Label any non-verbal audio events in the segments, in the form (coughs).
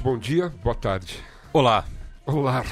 noite, bom dia, boa tarde. Olá. Olá.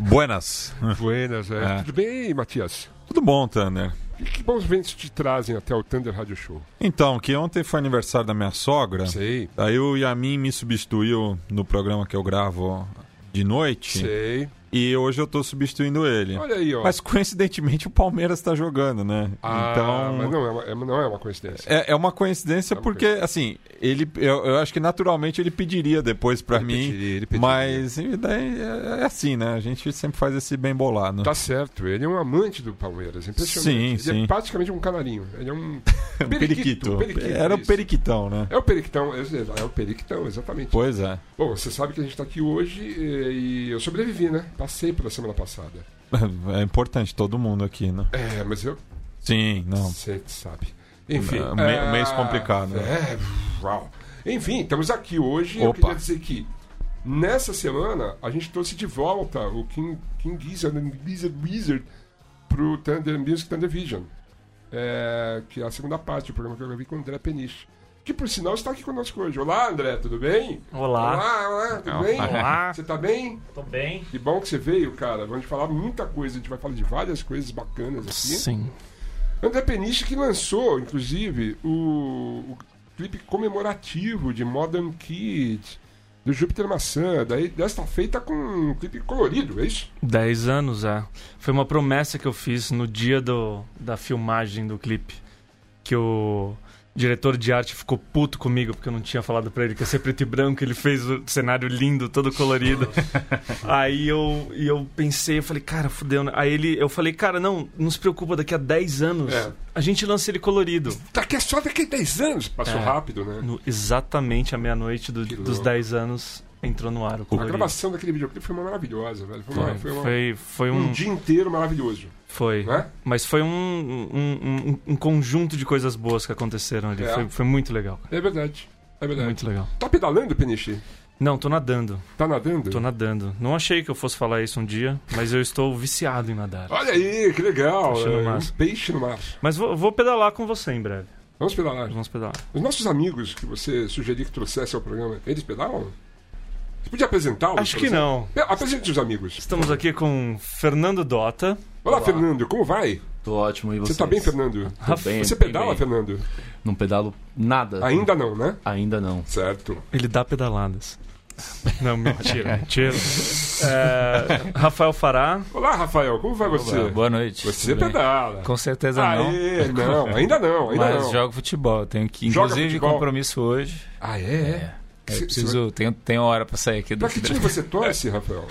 Buenas. Buenas, é. É. Tudo bem, Matias? Tudo bom, Tanner? E que bons ventos te trazem até o Thunder Radio Show? Então, que ontem foi aniversário da minha sogra. Sei, Aí o Yamin me substituiu no programa que eu gravo de noite. sei. E hoje eu tô substituindo ele. Olha aí, ó. Mas coincidentemente o Palmeiras tá jogando, né? ah, então. mas não é, uma, é- não é uma coincidência. É, é uma coincidência É uma porque, assim, ele, eu, eu acho que naturalmente ele pediria depois Ele mim. pediria, ele pediria. Mas daí é, é assim, né? A gente sempre faz esse bem bolado. Tá certo, ele é um amante do Palmeiras, impressionante. Sim, ele sim. é praticamente um canarinho. Ele é um (laughs) Um periquito. periquito, Era o isso. periquitão, né? É o periquitão, é, é o periquitão, exatamente. Pois é. Bom, você sabe que a gente tá aqui hoje eh, e eu sobrevivi, né? Passei pela semana passada. É importante, todo mundo aqui, né? É, mas eu Sim, não. Você sabe. Enfim. É, me- mês complicado, né? É, uau. Enfim, estamos aqui hoje. Eu Opa. queria dizer que nessa semana a gente trouxe de volta o King, King Gizzard and Gizzard Wizard pro Thunder Music Thunder Vision. É, que é a segunda parte do programa que eu gravei com o André Peniche. Que por sinal está aqui conosco hoje. Olá, André, tudo bem? Olá, Olá, olá, tudo Olá. bem? Olá. Você tá bem? tô bem. Que bom que você veio, cara. Vamos falar muita coisa. A gente vai falar de várias coisas bacanas aqui. Sim. André Peniche que lançou, inclusive, o, o clipe comemorativo de Modern Kid, do Júpiter Maçã. Daí, desta feita com um clipe colorido, é isso? 10 anos, é. Foi uma promessa que eu fiz no dia do, da filmagem do clipe. Que o diretor de arte ficou puto comigo porque eu não tinha falado pra ele que ia ser preto e branco. Ele fez o cenário lindo, todo colorido. (laughs) Aí eu, eu pensei, eu falei, cara, fudeu. né? Aí ele, eu falei, cara, não, não se preocupa, daqui a 10 anos É. a gente lança ele colorido. Daqui é só daqui a 10 anos. Passou É. rápido, né? No- exatamente à meia-noite do- dos louco. 10 anos entrou no ar o A gravação daquele videoclipe foi maravilhosa, velho. Foi, uma- Foi, foi uma- foi, foi um um. dia inteiro maravilhoso, Foi. né? Mas foi um, um, um- um conjunto de coisas boas que aconteceram ali. É. Foi, foi muito legal. É verdade. É verdade. Muito legal. Tá pedalando, Peniche? Não, tô nadando. Tá nadando? Tô nadando. Não achei que eu fosse falar isso um dia, mas eu estou viciado em nadar. Olha aí, que legal. É, um peixe no mar. Mas vou, vou pedalar com você em breve. Vamos pedalar. Vamos pedalar. Os nossos amigos que você sugeriu que trouxesse ao programa, eles pedalam? Você podia apresentá-los? Acho que exemplo? não. É, Apresente os amigos. Estamos aqui com Fernando Dota. Olá, Olá. Fernando, como vai? Tô ótimo, e Você vocês? tá bem, Fernando? Tô bem, Você bem, pedala, bem. Fernando? Não pedalo nada. Ainda não, né? Ainda não. Certo. Ele dá pedaladas. Não, mentira, (laughs) mentira. É, Rafael Fará. Olá, Rafael, como vai você? Olá, boa noite. Você Tudo bem? pedala. Com certeza não. Aê, não, ainda não, ainda Mas não. jogo futebol. Tenho que, Joga inclusive, futebol? compromisso hoje. Ah, é? É. Cê- preciso, tenho, tenho hora pra sair aqui do Pra que time (laughs) você torce, Rafael?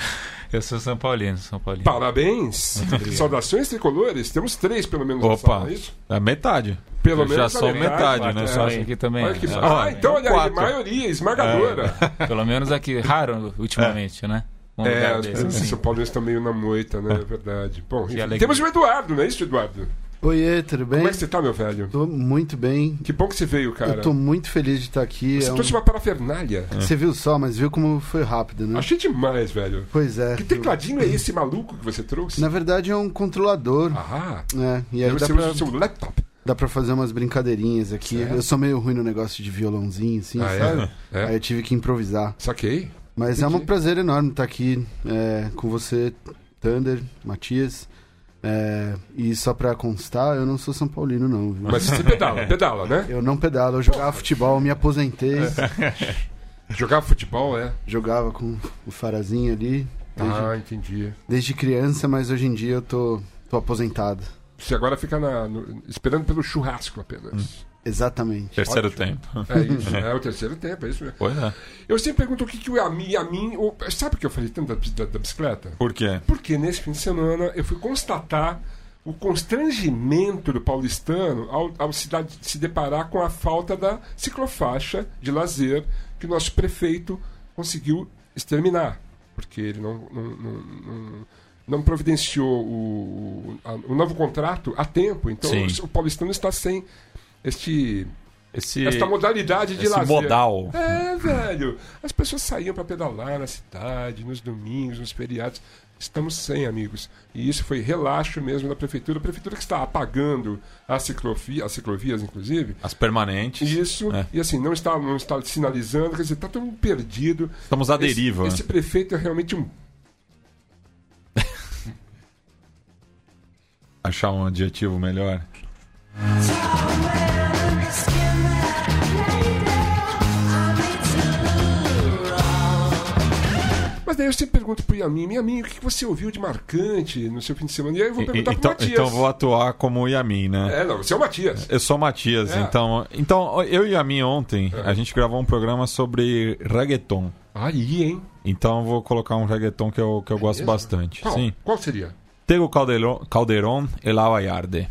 Eu sou São Paulino, São Paulino. Parabéns. Saudações tricolores. Temos três, pelo menos, Opa. sala, é isso? É metade. Pelo Eu menos já a sou metade, né? Eu Só assim. aqui também. Olha que... É, Ah, então olha aí, maioria esmagadora. Pelo menos aqui, raro ultimamente, né? Um É, assim. São Paulo estão meio na moita, né? É verdade. Bom, enfim, temos o Eduardo, não é isso, Eduardo? Oiê, tudo bem? Como é que você tá, meu velho? Tô muito bem. Que bom que você veio, cara. Eu tô muito feliz de estar aqui. Você É um- trouxe uma parafernália. Você viu só, mas viu como foi rápido, né? Achei demais, velho. Pois é. Que tecladinho é esse maluco que você trouxe? Na verdade é um controlador. Ah, né? E aí dá ser pra, o seu laptop. dá pra fazer umas brincadeirinhas aqui. Certo. Eu sou meio ruim no negócio de violãozinho, assim, Ah, sabe? é? É? Aí eu tive que improvisar. Saquei. Mas é um Entendi. prazer enorme estar aqui é, com você, Thunder, Matias. É, e só pra constar, eu não sou São Paulino, não. Viu? Mas você pedala, (laughs) pedala, né? Eu não pedalo, eu jogava futebol, me aposentei. (laughs) Jogar futebol, é. Jogava com o Farazinho ali. Desde, Ah, entendi. desde criança, mas hoje em dia eu tô, tô aposentado. Você agora fica na- no- esperando pelo churrasco apenas. Exatamente. Terceiro Ótimo. tempo. É isso, é o terceiro tempo, é isso mesmo. Pois é. Eu sempre pergunto o que, que o Yamin, Yamin o- sabe o que eu falei tanto da, da- da bicicleta? Por quê? Porque nesse fim de semana eu fui constatar o constrangimento do paulistano ao, ao se, dar- se deparar com a falta da ciclofaixa de lazer que o nosso prefeito conseguiu exterminar. Porque ele não, não, não, não- não providenciou o, o- a- o novo contrato a tempo. Então Sim. o paulistano está sem este Esse, esta modalidade de esse lazer. modal. É, velho. As pessoas saíam para pedalar na cidade, nos domingos, nos feriados. Estamos sem, amigos. E isso foi relaxo mesmo da prefeitura. A prefeitura que está apagando as, ciclovia, as ciclovias, inclusive. As permanentes. Isso. É. E assim, não está, não está sinalizando. Quer dizer, está todo mundo perdido. Estamos à deriva. Esse, esse prefeito é realmente um (laughs) Achar um adjetivo melhor. Daí eu sempre pergunto pro Yamin, Yamin, o que você ouviu de marcante no seu fim de semana? E aí eu vou E- perguntar pro então, Matias. então vou atuar como o Yamin, né? É, não, você é o Matias. Eu sou o Matias, É. então. Então, eu e a mim ontem, a gente gravou um programa sobre reggaeton. Aí, hein? Então eu vou colocar um reggaeton que eu, que eu gosto mesmo? bastante. Qual? Sim. Qual seria? Tego Calderon, Calderon e La Vallarde.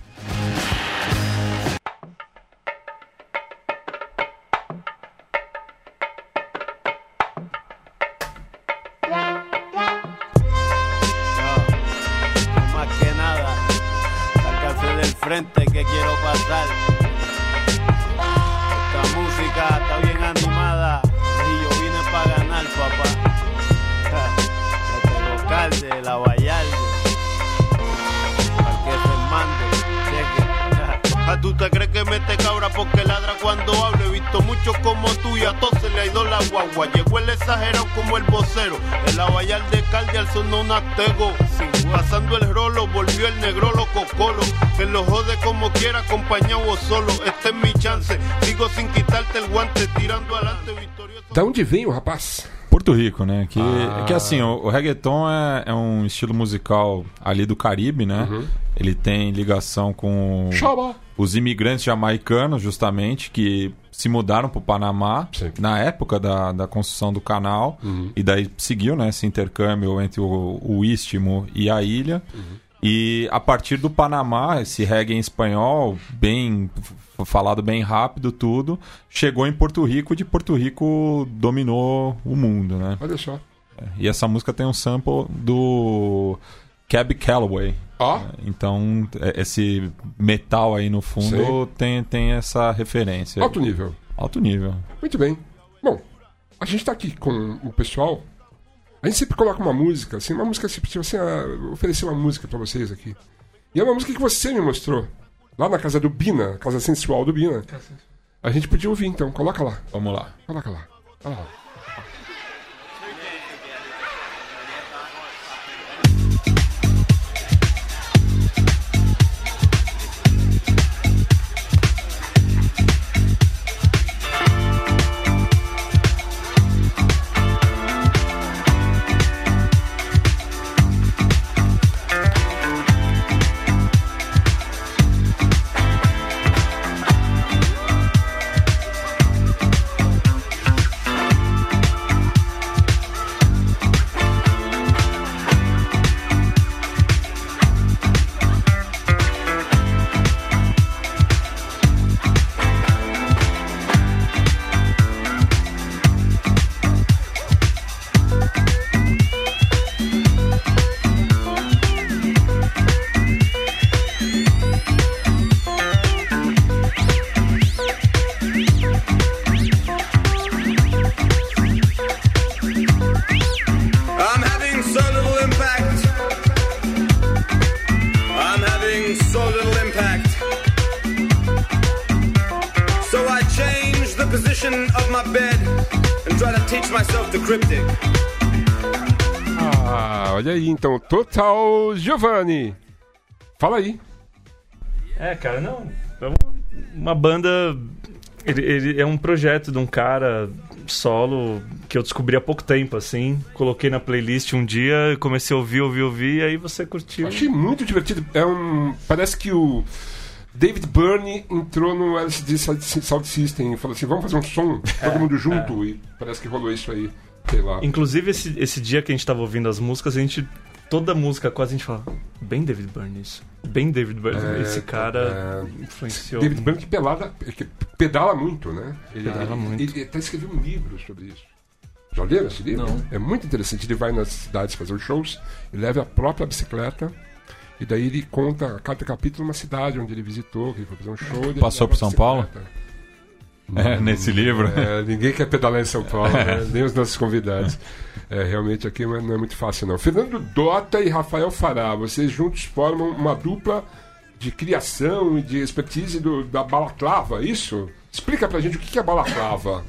Onde vem o rapaz? Porto Rico, né? Que, Ah. que assim, o, o reggaeton é, é um estilo musical ali do Caribe, né? Uhum. Ele tem ligação com Chaba. os imigrantes jamaicanos, justamente, que se mudaram para o Panamá Sim. na época da, da construção do canal. Uhum. E daí seguiu né, esse intercâmbio entre o, o Istmo e a ilha. E a partir do Panamá, esse reggae em espanhol, bem falado bem rápido, tudo, chegou em Porto Rico e de Porto Rico dominou o mundo, né? Olha só. E essa música tem um sample do Cab Calloway. Ó, Então, é- esse metal aí no fundo tem, tem essa referência. alto nível. Alto nível. Muito bem. Bom, a gente tá aqui com o pessoal. A gente sempre coloca uma música, assim, uma música, tipo assim, ah, oferecer uma música pra vocês aqui. E é uma música que você me mostrou. Lá na casa do Bina, casa sensual do Bina. A gente podia ouvir então, coloca lá. Vamos lá. Coloca lá. Olha lá. So little impact. So I change the position of my bed and try to teach myself the cryptic. Ah, olha aí então, Total Giovanni. Fala aí. É, cara, não. É uma- uma banda. Ele, ele é um projeto de um cara solo que eu descobri há pouco tempo, assim. Coloquei na playlist um dia, comecei a ouvir, ouvir, ouvir, e aí você curtiu. Achei muito divertido. É um. Parece que o David Byrne entrou no LSD Sound Sound System e falou assim: vamos fazer um som, todo mundo junto. E parece que rolou isso aí. Sei lá. Inclusive, esse, esse dia que a gente tava ouvindo as músicas, a gente. Toda música quase a gente fala. Bem David Byrne isso. Bem David Byrne. É, esse cara influenciou. David Byrne que, pelada, que pedala muito, né? Ele, Pedala ele- muito. Ele, até escreveu um livro sobre isso. Já leram esse livro? Não. É muito interessante. Ele vai nas cidades fazer os shows, ele leva a própria bicicleta. E daí ele conta a cada capítulo uma cidade onde ele visitou, que ele foi fazer um show. ele Passou por São Paulo? (laughs) é, nesse livro. É, ninguém quer pedalar em São Paulo, né? nem os nossos convidados. É, realmente aqui não é não é muito fácil, não. Fernando Dota e Rafael Fará, vocês juntos formam uma dupla de criação e de expertise do, da balaclava, é isso? Explica pra gente o que é balaclava.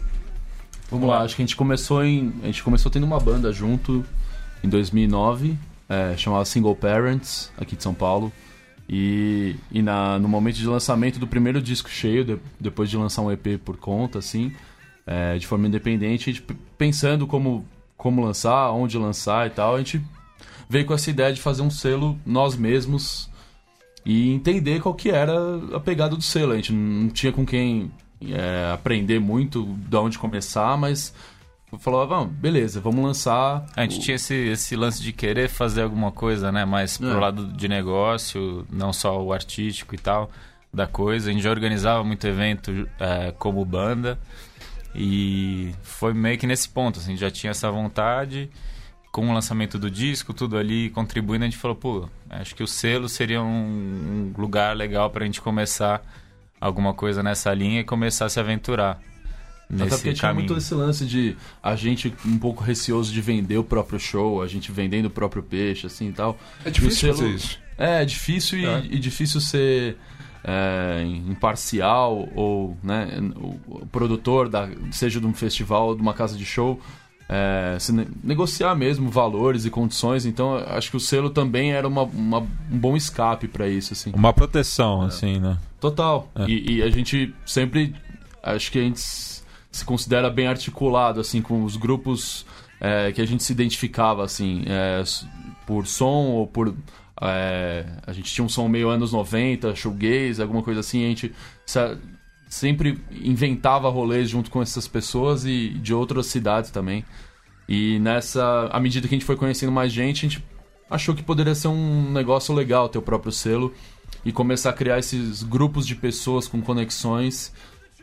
Vamos lá, acho que a gente começou em. A gente começou tendo uma banda junto em 2009, é, chamada Single Parents, aqui de São Paulo. E, e na, no momento de lançamento do primeiro disco cheio, de- depois de lançar um EP por conta, assim, é, de forma independente, a gente pensando como, como lançar, onde lançar e tal, a gente veio com essa ideia de fazer um selo nós mesmos e entender qual que era a pegada do selo. A gente não tinha com quem é, aprender muito de onde começar, mas falou, vamos, beleza, vamos lançar. A gente o- tinha esse, esse lance de querer fazer alguma coisa, né? Mais pro É. lado de negócio, não só o artístico e tal, da coisa. A gente já organizava muito evento é, como banda. E foi meio que nesse ponto, assim, já tinha essa vontade. Com o lançamento do disco, tudo ali contribuindo, a gente falou, pô, acho que o selo seria um, um lugar legal pra gente começar alguma coisa nessa linha e começar a se aventurar. Até porque Nesse tinha caminho. muito esse lance de a gente um pouco receoso de vender o próprio show, a gente vendendo o próprio peixe, assim e tal. É difícil selo- fazer isso. É, é difícil e, É. e difícil ser é, imparcial ou né, o, produtor, da, seja de um festival ou de uma casa de show, é, se ne- negociar mesmo valores e condições. Então, acho que o selo também era uma, uma- um bom escape para isso, assim. Uma proteção, assim, né? Total. É. E, e a gente sempre. Acho que a gente se considera bem articulado, assim, com os grupos é, que a gente se identificava, assim, é, por som ou por. é, a gente tinha um som meio anos 90, shoegaze, alguma coisa assim, a gente sempre inventava rolês junto com essas pessoas e de outras cidades também. E nessa, à medida que a gente foi conhecendo mais gente, a gente achou que poderia ser um negócio legal ter o próprio selo e começar a criar esses grupos de pessoas com conexões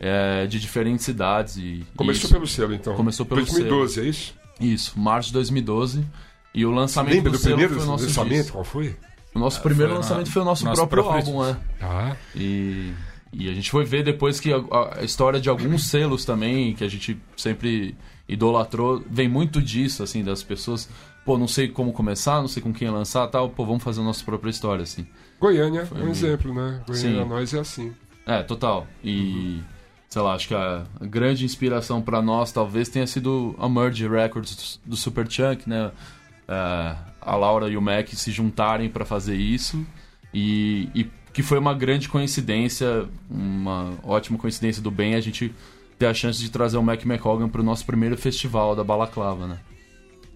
é, de diferentes cidades. E, Começou isso, pelo selo, então. Começou pelo 2012, é isso? Isso, março de 2012. E o lançamento Lembra do, do selo primeiro foi o nosso lançamento? disco. Qual foi? O nosso primeiro foi lançamento na- foi o nosso, nosso próprio, próprio álbum, né? Ah, E, e a gente foi ver depois que a, a história de alguns selos também, que a gente sempre idolatrou, vem muito disso, assim, das pessoas. Pô, não sei como começar, não sei com quem lançar tal, pô, vamos fazer a nossa própria história, assim. Goiânia é um um- exemplo, né? Goiânia Sim. nós é assim. É, total. E, sei lá, acho que a, grande inspiração pra nós talvez tenha sido a Merge Records do, do Superchunk, né? É, a Laura e o Mac se juntarem pra fazer isso. E, e que foi uma grande coincidência, uma ótima coincidência do bem a gente ter a chance de trazer o Mac McColgan pro nosso primeiro festival da Balaclava, né?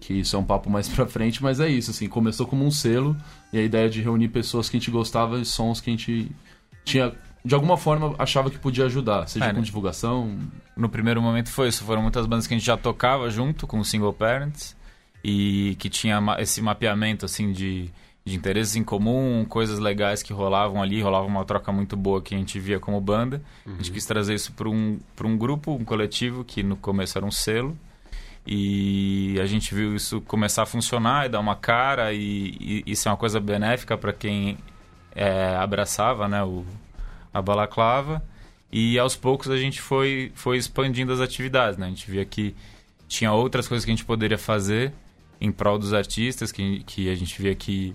Que isso é um papo mais pra frente, mas é isso, assim, começou como um selo e a ideia de reunir pessoas que a gente gostava e sons que a gente tinha, de alguma forma, achava que podia ajudar, seja É, com né? divulgação. no primeiro momento foi isso. Foram muitas bandas que a gente já tocava junto com o Single Parents e que tinha esse mapeamento assim de, de interesses em comum, coisas legais que rolavam ali, rolava uma troca muito boa que a gente via como banda. A gente quis trazer isso para um, pra um grupo, um coletivo, que no começo era um selo. E a gente viu isso começar a funcionar e dar uma cara, e, e isso é uma coisa benéfica para quem é, abraçava né, o, a balaclava. E aos poucos a gente foi, foi expandindo as atividades, né? A gente via que tinha outras coisas que a gente poderia fazer em prol dos artistas, que, que a gente via que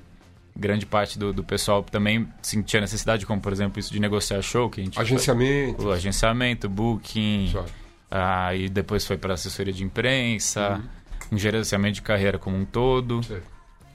grande parte do, do pessoal também sentia necessidade, como por exemplo isso de negociar show, que a gente Agenciamento. o agenciamento, booking, Só. ah, e depois foi para assessoria de imprensa, um gerenciamento de carreira como um todo.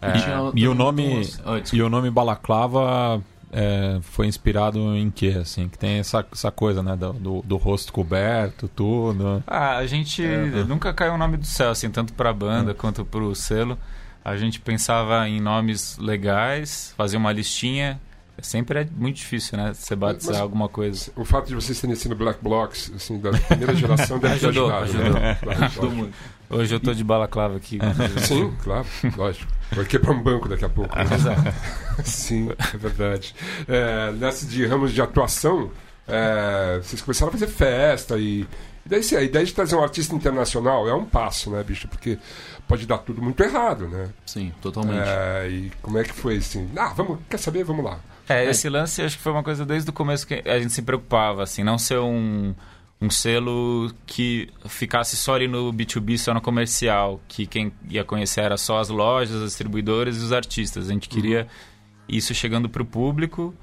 É, tinha E o nome, desculpa. e o nome Balaclava é, foi inspirado em quê, assim? Que tem essa, essa coisa, né? Do, do, do rosto coberto, tudo. Ah, a gente nunca caiu o nome do céu, assim, tanto pra banda quanto pro selo. A gente pensava em nomes legais, fazia uma listinha. Sempre é muito difícil, né? Você batizar Mas- alguma coisa. O fato de vocês terem sido Black Blocs, assim, da primeira geração (laughs) deve ter Ajudou, ajudado. né? Claro, Ajudou muito. Hoje eu tô de balaclava aqui. Sim, claro, lógico. Vai quebrar um banco daqui a pouco. né? Exato. Sim, é verdade. É, nessa de ramos de atuação, é, vocês começaram a fazer festa e. e daí, sim, a ideia de trazer um artista internacional é um passo, né, bicho? Porque pode dar tudo muito errado, né? Sim, totalmente. É, e como é que foi assim? Ah, vamos, quer saber? Vamos lá. É, esse lance acho que foi uma coisa desde o começo que a gente se preocupava, assim, não ser um, um selo que ficasse só ali no B2B, só no comercial, que quem ia conhecer era só as lojas, as distribuidoras e os artistas. A gente queria isso chegando para o público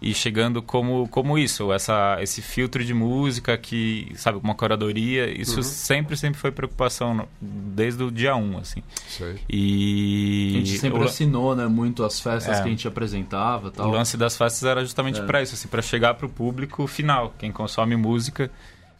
e chegando como, como isso, essa, esse filtro de música que, sabe, uma curadoria, isso sempre, sempre foi preocupação desde o dia 1, assim. Isso aí. E A gente sempre o, assinou, né? Muito as festas É. que a gente apresentava e o tal. lance das festas era justamente É. para isso, assim, para chegar para o público final, quem consome música,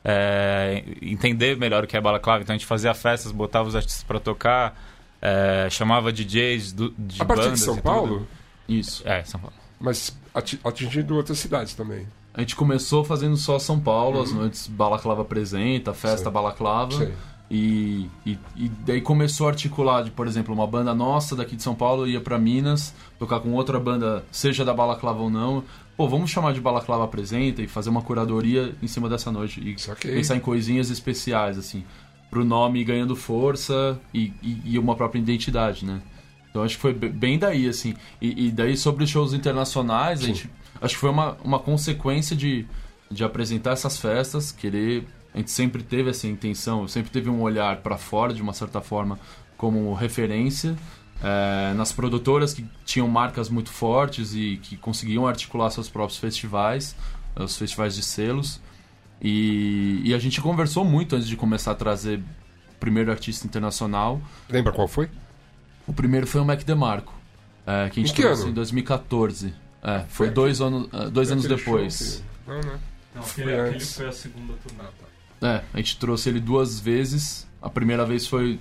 é, entender melhor o que é balaclava. Então a gente fazia festas, botava os artistas para tocar, é, chamava DJs do, de A partir bandas de São Paulo, tudo. Isso. É, São Paulo. mas ati- atingindo outras cidades também. A gente começou fazendo só São Paulo, as noites Balaclava apresenta, festa Sei. Balaclava. Sei. E, e, e daí começou a articular, de, por exemplo, uma banda nossa daqui de São Paulo ia pra Minas tocar com outra banda, seja da Balaclava ou não. Pô, vamos chamar de Balaclava Apresenta e fazer uma curadoria em cima dessa noite. E Saquei. pensar em coisinhas especiais, assim. Pro nome ir ganhando força e, e, uma própria identidade, né? Então acho que foi be- bem daí, assim. E, e daí sobre os shows internacionais, a gente, acho que foi uma, uma consequência de, de apresentar essas festas, querer. A gente sempre teve essa intenção, sempre teve um olhar para fora, de uma certa forma, como referência. é, nas produtoras que tinham marcas muito fortes e que conseguiam articular seus próprios festivais, os festivais de selos. E, e a gente conversou muito antes de começar a trazer o primeiro artista internacional. Lembra qual foi? O primeiro foi o Mac DeMarco, é, que a gente Em que trouxe ano? em 2014. É, foi Foi dois, anos ah, dois anos Aquele depois. que- Não, né? Não, Foi aquele, aquele antes. foi a segunda turnê. É, a gente trouxe ele duas vezes. A primeira vez foi,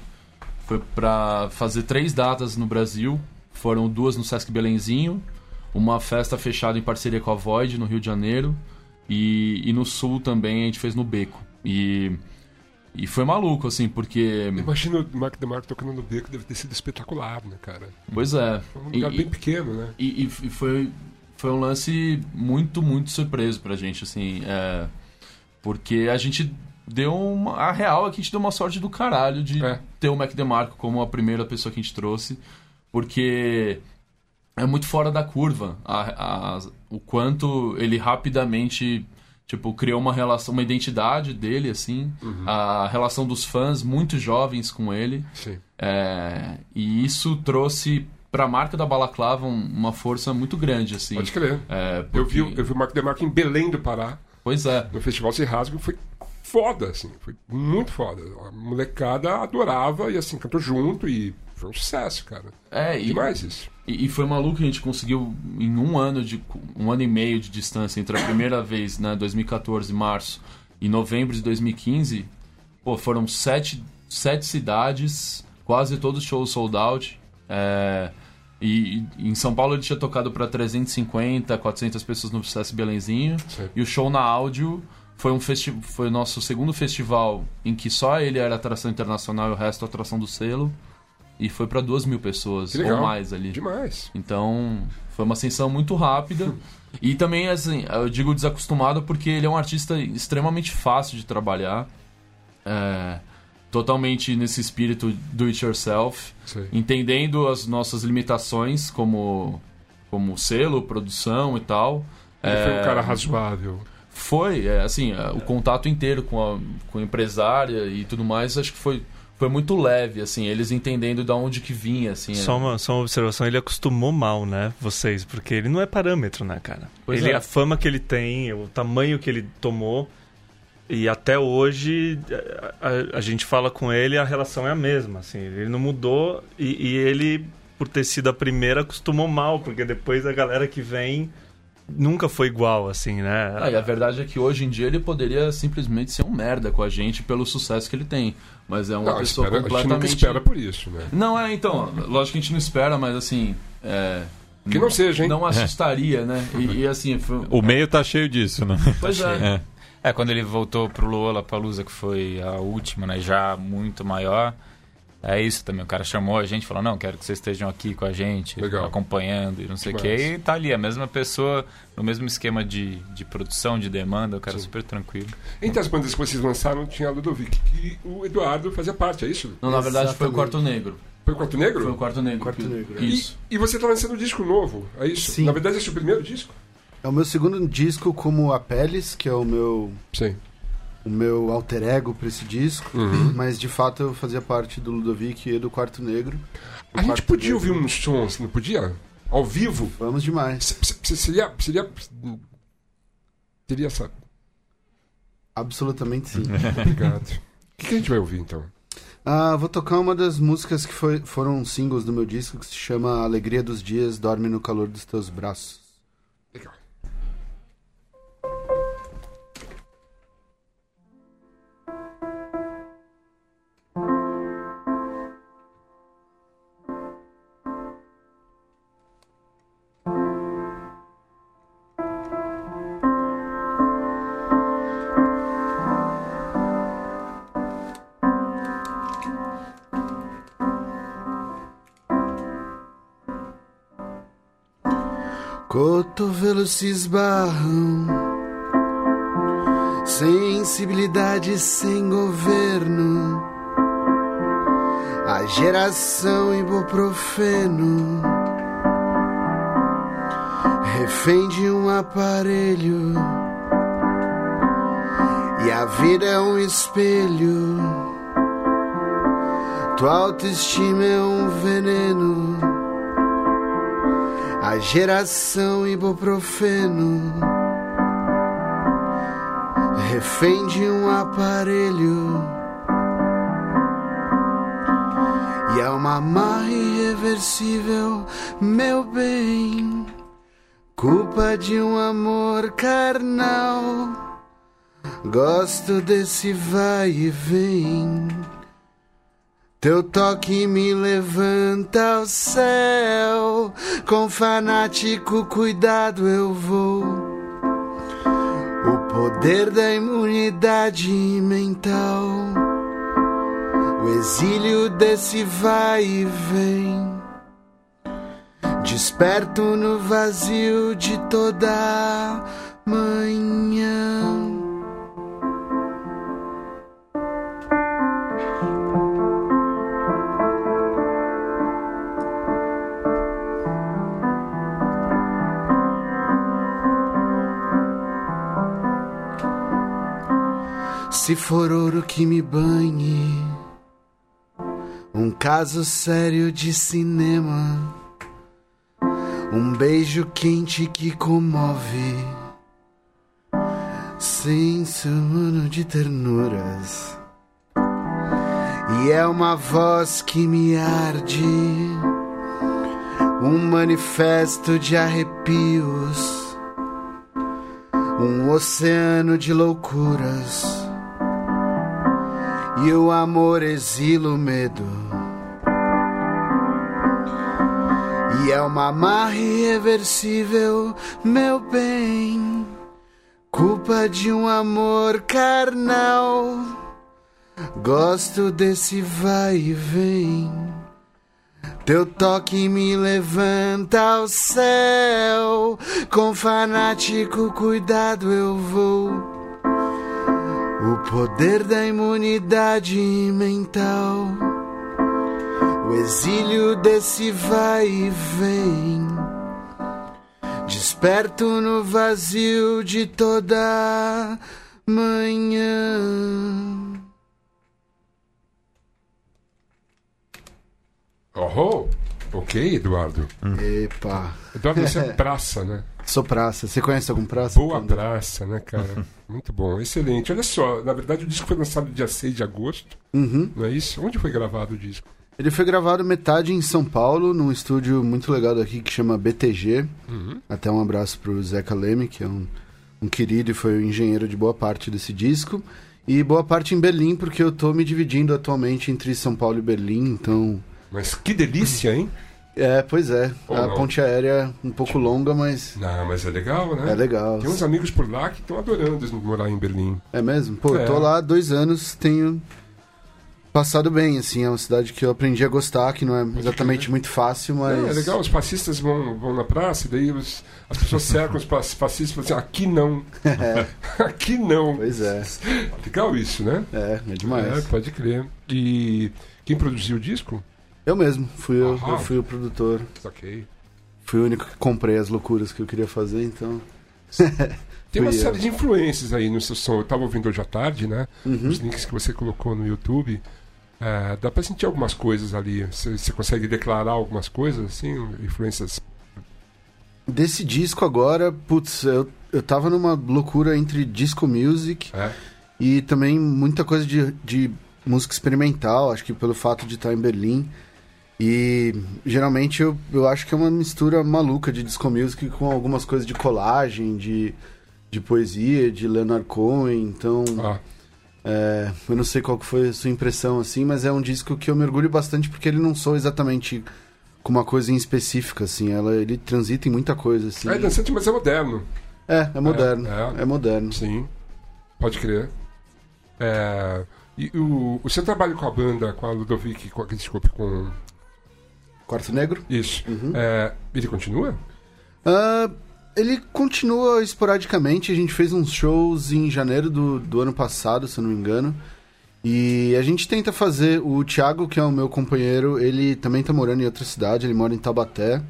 foi para fazer três datas no Brasil. Foram duas no Sesc Belenzinho, uma festa fechada em parceria com a Void no Rio de Janeiro e, e no Sul também a gente fez no Beco. E, e foi maluco, assim, porque. Imagina o Mark DeMarco tocando no beco, deve ter sido espetacular, né, cara? Pois é. Foi um lugar e- bem pequeno, né? E, e- e foi, foi um lance muito, muito surpreso pra gente, assim. é, porque a gente deu uma. A real é que a gente deu uma sorte do caralho de É. ter o Mac DeMarco como a primeira pessoa que a gente trouxe. Porque é muito fora da curva a- a- o quanto ele rapidamente. Tipo, criou uma relação, uma identidade dele, assim. A relação dos fãs muito jovens com ele. Sim. É, e isso trouxe pra marca da Balaclava um- uma força muito grande, assim. Pode crer. É, Eu porque- vi, o- eu vi o Mark DeMarco em Belém do Pará, Pois é. no Festival Se Rasga, foi foda, assim. Foi muito foda. A molecada adorava e, assim, cantou junto e foi um sucesso, cara. É, e, Demais isso. e, e foi maluco que a gente conseguiu, em um ano, de, um ano e meio de distância entre a primeira (coughs) vez, né, 2014, março, e novembro de 2015, pô, foram sete, sete cidades, quase todos os shows sold out. É, e, e em São Paulo ele tinha tocado para 350, 400 pessoas no Sucesso Belenzinho. Sim. E o show na áudio foi um festi foi o nosso segundo festival em que só ele era atração internacional e o resto atração do selo. E foi para duas mil pessoas ou mais ali. Demais. Então, foi uma ascensão muito rápida. E também, assim, eu digo desacostumado porque ele é um artista extremamente fácil de trabalhar. É, totalmente nesse espírito do it yourself. Sei. Entendendo as nossas limitações como, como selo, produção e tal. Ele É, foi um cara razoável. Foi, é, assim, é, o contato inteiro com a, com a empresária e tudo mais, acho que foi, foi muito leve, assim, eles entendendo de onde que vinha, assim. Só é. uma, só uma observação, ele acostumou mal, né, vocês, porque ele não é parâmetro, né, cara? Pois ele, é. A fama que ele tem, o tamanho que ele tomou, e até hoje a, a- a gente fala com ele a relação é a mesma, assim, ele não mudou e, e ele, por ter sido a primeira, acostumou mal, porque depois a galera que vem nunca foi igual, assim, né? Ah, e a verdade é que hoje em dia ele poderia simplesmente ser um merda com a gente pelo sucesso que ele tem. Mas é uma Não, pessoa espera, a gente completamente. nunca espera por isso, né? Não, é, então, lógico que a gente não espera, mas assim. É... Que não seja, hein? Não assustaria, né? E, e, assim, foi... O meio tá cheio disso, né? Pois é. É. É, quando ele voltou pro Lola Palusa, que foi a última, né? Já muito maior. É isso também. O cara chamou a gente e falou: Não, quero que vocês estejam aqui com a gente, Legal. acompanhando e não sei o Demais. quê. E tá ali, a mesma pessoa, no mesmo esquema de, de produção, de demanda, o cara Sim. super tranquilo. Entre as bandas que vocês lançaram, tinha a Ludovic, que o Eduardo fazia parte, é isso? Não, na verdade foi o Exatamente. Quarto Negro. Foi o Quarto Negro? Foi o Quarto Negro. Quarto que- Negro, é. Isso. E, e você tá lançando um disco novo, é isso? Sim. Na verdade, esse é o primeiro disco? É o meu segundo disco como Apeles, que é o meu Sim. o meu alter ego pra esse disco, Uhum. mas de fato eu fazia parte do Ludovic e do Quarto Negro. A gente Quarto podia Negro- ouvir uns sons, não podia? Ao vivo? Vamos demais. Se- se- se- Seria. Seria. Teria essa. Absolutamente sim. (laughs) Obrigado. O que, que a gente vai ouvir então? Ah, vou tocar uma das músicas que foi- foram singles do meu disco, que se chama Alegria dos Dias, Dorme no Calor dos Teus Braços. Cotovelos se esbarram, sensibilidade sem governo, a geração ibuprofeno, refém de um aparelho, e a vida é um espelho, tua autoestima é um veneno. A geração ibuprofeno refém de um aparelho e é uma marra irreversível, meu bem, culpa de um amor carnal. Gosto desse vai e vem. Teu toque me levanta ao céu. Com fanático cuidado eu vou. O poder da imunidade mental. O exílio desse vai e vem. Desperto no vazio de toda manhã. Se for ouro que me banhe, um caso sério de cinema, um beijo quente que comove, senso humano de ternuras, e é uma voz que me arde, um manifesto de arrepios, um oceano de loucuras e o amor exila o medo. E é uma marra irreversível, meu bem, culpa de um amor carnal. Gosto desse vai e vem. Teu toque me levanta ao céu. Com fanático cuidado eu vou. O poder da imunidade mental. O exílio desse vai e vem. Desperto no vazio de toda manhã. Oh, ok, Eduardo. Epa. Eduardo, você é praça, né? (laughs) Sou praça. Você conhece algum praça? Boa Panda? praça, né, cara? Muito bom, excelente. Olha só, na verdade o disco foi lançado dia 6 de agosto, Uhum. não é isso? Onde foi gravado o disco? Ele foi gravado metade em São Paulo, num estúdio muito legal daqui que chama BTG. Uhum. Até um abraço pro Zeca Leme, que é um, um querido e foi o engenheiro de boa parte desse disco. E boa parte em Berlim, porque eu tô me dividindo atualmente entre São Paulo e Berlim, então. Mas que delícia, hein? É, pois é. Ou a não. ponte aérea é um pouco longa, mas Não, mas é legal, né? é legal. Tem uns amigos por lá que estão adorando morar em Berlim. É mesmo? Pô, É. eu tô lá há dois anos, tenho passado bem, assim. É uma cidade que eu aprendi a gostar, que não é exatamente muito fácil, mas. Não, é legal, os fascistas vão, vão na praça e daí os- as pessoas cercam os fascistas e falam assim, aqui não, É, (laughs) (laughs) aqui não. pois é. Legal isso, né? É, é demais. É, pode crer. E quem produziu o disco? Eu mesmo, fui eu, eu fui o produtor. Ok. Fui o único que comprei as loucuras que eu queria fazer, então. (laughs) Tem uma série de influências aí no seu som. Eu tava ouvindo hoje à tarde, né? Uhum. Os links que você colocou no YouTube. É, dá pra sentir algumas coisas ali. Você, você consegue declarar algumas coisas, assim? Influências. Desse disco agora, putz, eu, eu tava numa loucura entre disco music É. e também muita coisa de, de música experimental, acho que pelo fato de estar em Berlim. E geralmente eu, eu acho que é uma mistura maluca de disco music com algumas coisas de colagem, de, de poesia, de Leonard Cohen. Então, Ah, é, eu não sei qual que foi a sua impressão assim, mas é um disco que eu mergulho bastante porque ele não soa exatamente com uma coisa em específica, assim. Ela, ele transita em muita coisa, assim. é dançante, mas é moderno. É, é moderno. É, É, é. moderno. Sim, pode crer. É, e o, o seu trabalho com a banda, com a Ludovic, com, desculpe, com. Quarto Negro? Isso. Uhum. É, ele continua? Ah, ele continua esporadicamente. A gente fez uns shows em janeiro do, do ano passado, se eu não me engano. E a gente tenta fazer. O Thiago, que é o meu companheiro, ele também tá morando em outra cidade, ele mora em Taubaté.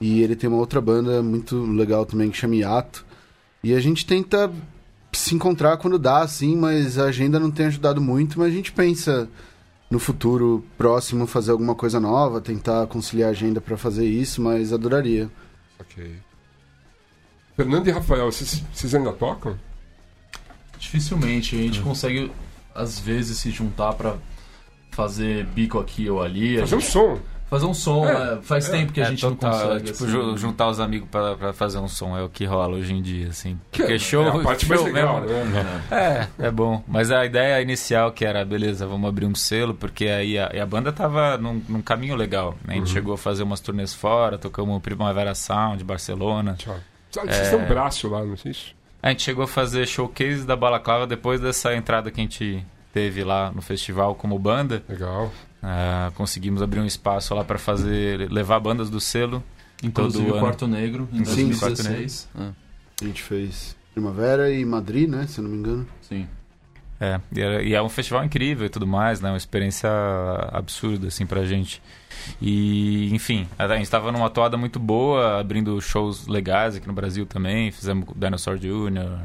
E ele tem uma outra banda muito legal também que chama Iato. E a gente tenta se encontrar quando dá, assim, mas a agenda não tem ajudado muito. Mas a gente pensa no futuro próximo fazer alguma coisa nova, tentar conciliar a agenda pra fazer isso, mas adoraria. Ok. Fernando e Rafael, vocês, vocês ainda tocam? Dificilmente a gente consegue, às vezes, se juntar pra fazer bico aqui ou ali. Fazer um gente- som. Fazer um som. É, é, faz é. tempo que a É, gente total, não consegue. tipo, assim. ju- juntar os amigos pra, pra fazer um som é o que rola hoje em dia, assim. Que Porque show, é a parte mais show legal, mesmo, né? É, é bom. Mas a ideia inicial que era, beleza, vamos abrir um selo, porque aí a, a banda tava num, num caminho legal. Né? A gente chegou a fazer umas turnês fora, tocamos o Primavera Sound, Barcelona. Tchau. Vocês têm um braço lá, não sei se. A gente chegou a fazer showcase da Balaclava depois dessa entrada que a gente teve lá no festival como banda. Legal. Ah, conseguimos abrir um espaço lá para fazer, levar bandas do selo. Inclusive todo o ano. Quarto Negro, em Sim, 2016. É, A gente fez Primavera e Madrid, né? Se eu não me engano. sim. É, e é, e é um festival incrível e tudo mais, né? Uma experiência absurda, assim, pra gente. E, enfim, a gente estava numa toada muito boa, abrindo shows legais aqui no Brasil também. Fizemos o Dinosaur Jr.,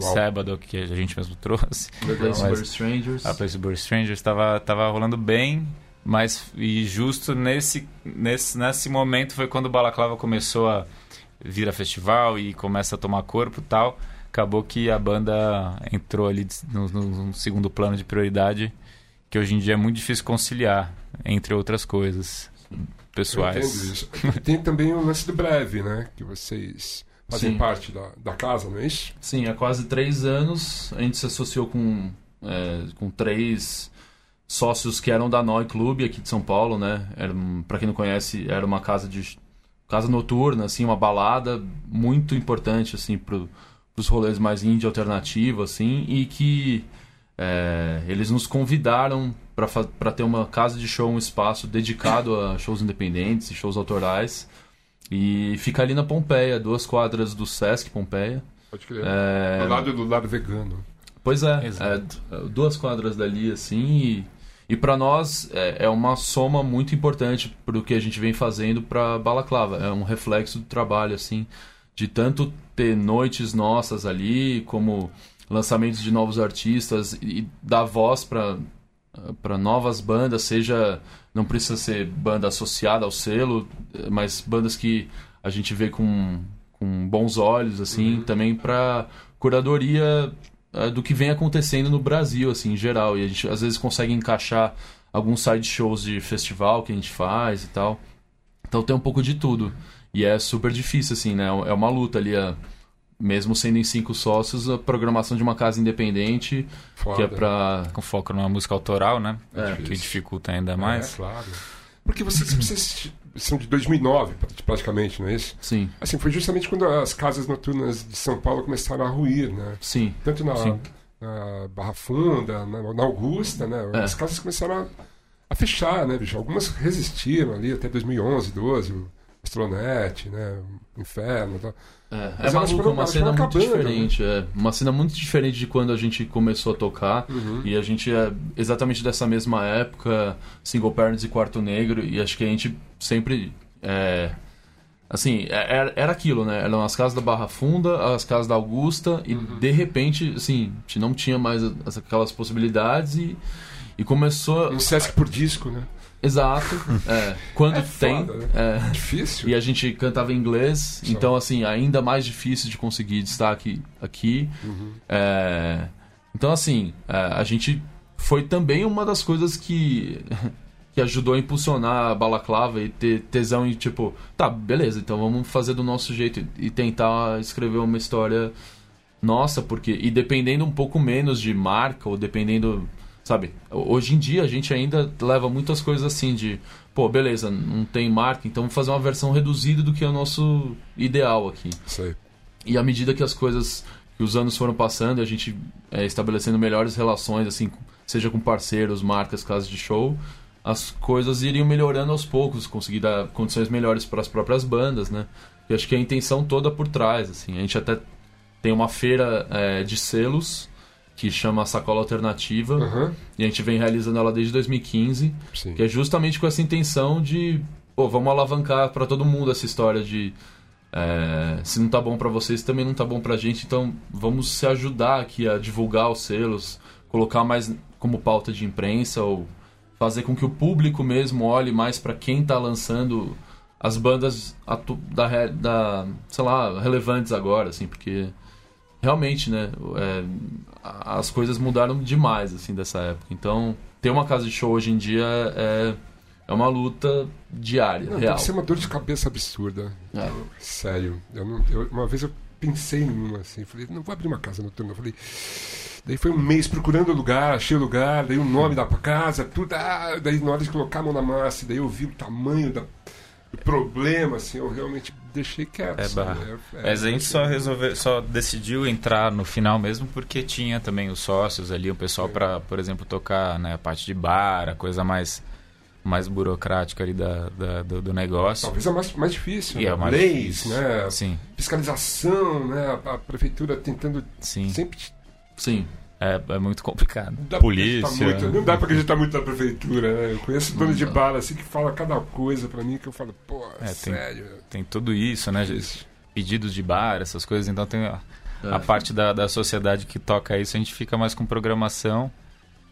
Uau. Sábado, que a gente mesmo trouxe. (laughs) Place Mas- for Strangers. A Place Burst Strangers estava tava rolando bem, mas e justo nesse, nesse, nesse momento foi quando o Balaclava começou a vir a festival e começa a tomar corpo e tal. Acabou que a banda entrou ali no, no- segundo plano de prioridade, que hoje em dia é muito difícil conciliar, entre outras coisas pessoais. Tem também o lance do breve, né? Que vocês fazem Sim. parte da, da casa, não é isso? Sim, há quase três anos a gente se associou com, é, com três sócios que eram da Noi Clube aqui de São Paulo, né? Pra quem não conhece, era uma casa de casa noturna, assim, uma balada muito importante assim pro, pros rolês mais indie alternativo, assim, e que é, eles nos convidaram para ter uma casa de show, um espaço dedicado a shows independentes e shows autorais. E fica ali na Pompeia, duas quadras do Sesc Pompeia. Pode crer. É, Do lado do lado vegano. Pois é, Exato. é, d- duas quadras dali, assim, e, e para nós é, é uma soma muito importante pro que a gente vem fazendo pra Balaclava. É um reflexo do trabalho, assim, de tanto ter noites nossas ali, como lançamentos de novos artistas e dar voz pra para novas bandas, seja não precisa ser banda associada ao selo, mas bandas que a gente vê com, com bons olhos assim, também para curadoria eh, do que vem acontecendo no Brasil assim, em geral, e a gente às vezes consegue encaixar alguns side shows de festival que a gente faz e tal. Então tem um pouco de tudo. E é super difícil assim, né? É uma luta ali a mesmo sendo em cinco sócios, a programação de uma casa independente, Foda. que é pra. Com foco numa música autoral, né? É. que dificulta ainda É, mais. claro. Porque vocês, vocês são de 2009, praticamente, não é isso? Sim, Assim, foi justamente quando as casas noturnas de São Paulo começaram a ruir, né? sim. Tanto na, Sim. na Barra Funda, na, na Augusta, né? É. As casas começaram a, a fechar, né, bicho? Algumas resistiram ali até 2011, 12, o Astronet, né? O Inferno e tal. É, é Mas maluco, foram- uma cena muito acabando, né? diferente. É, uma cena muito diferente de quando a gente começou a tocar. Uhum. E a gente é exatamente dessa mesma época, Single Parents e Quarto Negro. E acho que a gente sempre é, Assim, é- era, era aquilo, né? Eram as casas da Barra Funda, as casas da Augusta, e Uhum. de repente, assim, a gente não tinha mais as- aquelas possibilidades e, e começou. Um Sesc por disco, né? Exato. (laughs) é, quando É tem. foda, né? é, Difícil. e a gente cantava em inglês, então, assim, ainda mais difícil de conseguir destaque aqui. Uhum. É, então, assim, é, a gente foi também uma das coisas que, (laughs) que ajudou a impulsionar a balaclava e ter tesão em, tipo, tá, beleza, então vamos fazer do nosso jeito e tentar escrever uma história nossa, porque. E dependendo um pouco menos de marca, ou dependendo. Sabe, hoje em dia a gente ainda leva muitas coisas assim de, pô, beleza, não tem marca, então vamos fazer uma versão reduzida do que é o nosso ideal aqui. Aí. E à medida que as coisas, que os anos foram passando, e a gente é, estabelecendo melhores relações, assim, seja com parceiros, marcas, casas de show, as coisas iriam melhorando aos poucos, conseguir dar condições melhores para as próprias bandas, né? E acho que a intenção toda por trás, assim, a gente até tem uma feira é, de selos que chama Sacola Alternativa Aham. e a gente vem realizando ela desde 2015 Sim. que é justamente com essa intenção de, pô, vamos alavancar pra todo mundo essa história de é, se não tá bom pra vocês, também não tá bom pra gente, então vamos se ajudar aqui a divulgar os selos, colocar mais como pauta de imprensa ou fazer com que o público mesmo olhe mais pra quem tá lançando as bandas da, da, sei lá, relevantes agora, assim, porque realmente, né, é, as coisas mudaram demais, assim, dessa época. Então, ter uma casa de show hoje em dia é, é uma luta diária, Não, real. deve ser uma dor de cabeça absurda. É. Sério. Eu não- eu- uma vez eu pensei numa assim, falei, não vou abrir uma casa noturna. Eu falei. Daí foi um mês procurando lugar, achei o lugar, daí o nome da casa, tudo. Ah, daí na hora de colocar a mão na massa, daí eu vi o tamanho da, do problema, assim, eu realmente deixei quieto. É barra. É- é- Mas a gente só resolveu, só decidiu entrar no final mesmo porque tinha também os sócios ali, o pessoal para, por exemplo, tocar né, a parte de bar, a coisa mais mais burocrática ali da, da- do, do negócio. Talvez a mais, mais difícil. E né? é mais Leis, difícil. né? Sim, Fiscalização, né? A, a prefeitura tentando sim. sempre. Sim. É, é muito complicado. Não Polícia. Muito, não dá pra acreditar muito na prefeitura, né? Eu conheço dono de bar assim que fala cada coisa pra mim que eu falo, pô, É, tem- sério. Tem tudo isso, né? Isso. Pedidos de bar, essas coisas. Então tem a, É. a parte da, da sociedade que toca isso, a gente fica mais com programação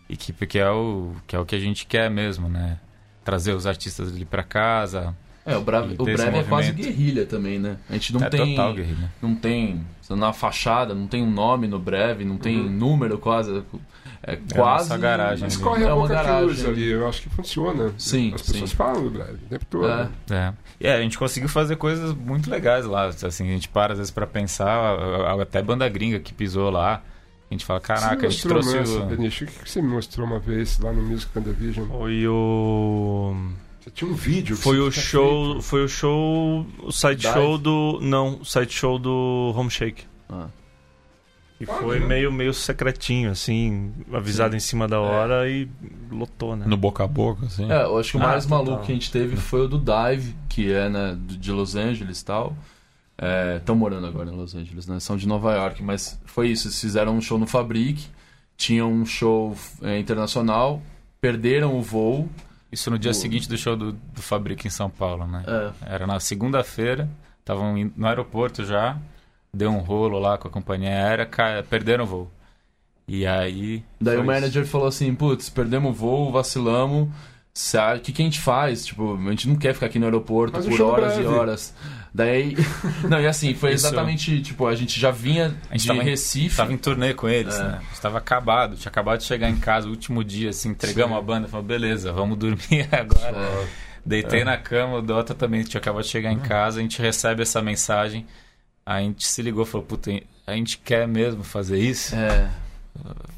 e que, que, é o, que é o que a gente quer mesmo, né? Trazer os artistas ali pra casa. É, o Breve, E o breve é quase guerrilha também, né? A gente não é tem. total guerrilha. Não tem. Na fachada, não tem um nome no breve, não tem Uhum. número quase. É É a quase. nossa garagem. Mas ali. corre a É boca que garagem. usa ali, eu acho que funciona. Sim, As pessoas sim. falam do breve o tempo todo. É. É. E é, a gente conseguiu fazer coisas muito legais lá. Assim, a gente para às vezes pra pensar, a- a- até banda gringa que pisou lá. A gente fala, caraca, a gente trouxe uma, o... Benício, o que que você me mostrou uma vez lá no Music Television? Foi o. Você tinha um vídeo. que Foi o show. feito. Foi o show. O side Dive? show do. Não, o side show do Home Shake. Ah. E Ah, foi né? meio, meio secretinho, assim, avisado em cima da hora e lotou, né? No boca a boca, assim. É, eu acho que o Ah, mais total. maluco que a gente teve foi o do Dive, que é né, de Los Angeles e tal. Estão morando agora em Los Angeles, né? São de Nova York, mas foi isso. Eles fizeram um show no Fabric, tinham um show é, internacional, perderam o voo. Isso no dia seguinte do show do, do Fabric em São Paulo, né? É, Era na segunda-feira, estavam indo no aeroporto já, deu um rolo lá com a companhia aérea, ca- perderam o voo. E aí. Daí o manager falou assim: putz, perdemos o voo, vacilamos. O que, que a gente faz? Tipo, a gente não quer ficar aqui no aeroporto por horas e breve. horas. Daí. (laughs) Não, e assim, foi Isso. exatamente. Tipo, a gente já vinha A gente de tava em- Recife. Tava em turnê com eles, É. né? Estava acabado, tinha acabado de chegar em casa, o último dia, assim, entregamos a banda, falou, beleza, vamos dormir (laughs) agora. É. Deitei na cama, o Dota também tinha acabado de chegar em casa, a gente recebe essa mensagem, a gente se ligou e falou, puta, a gente quer mesmo fazer isso? É.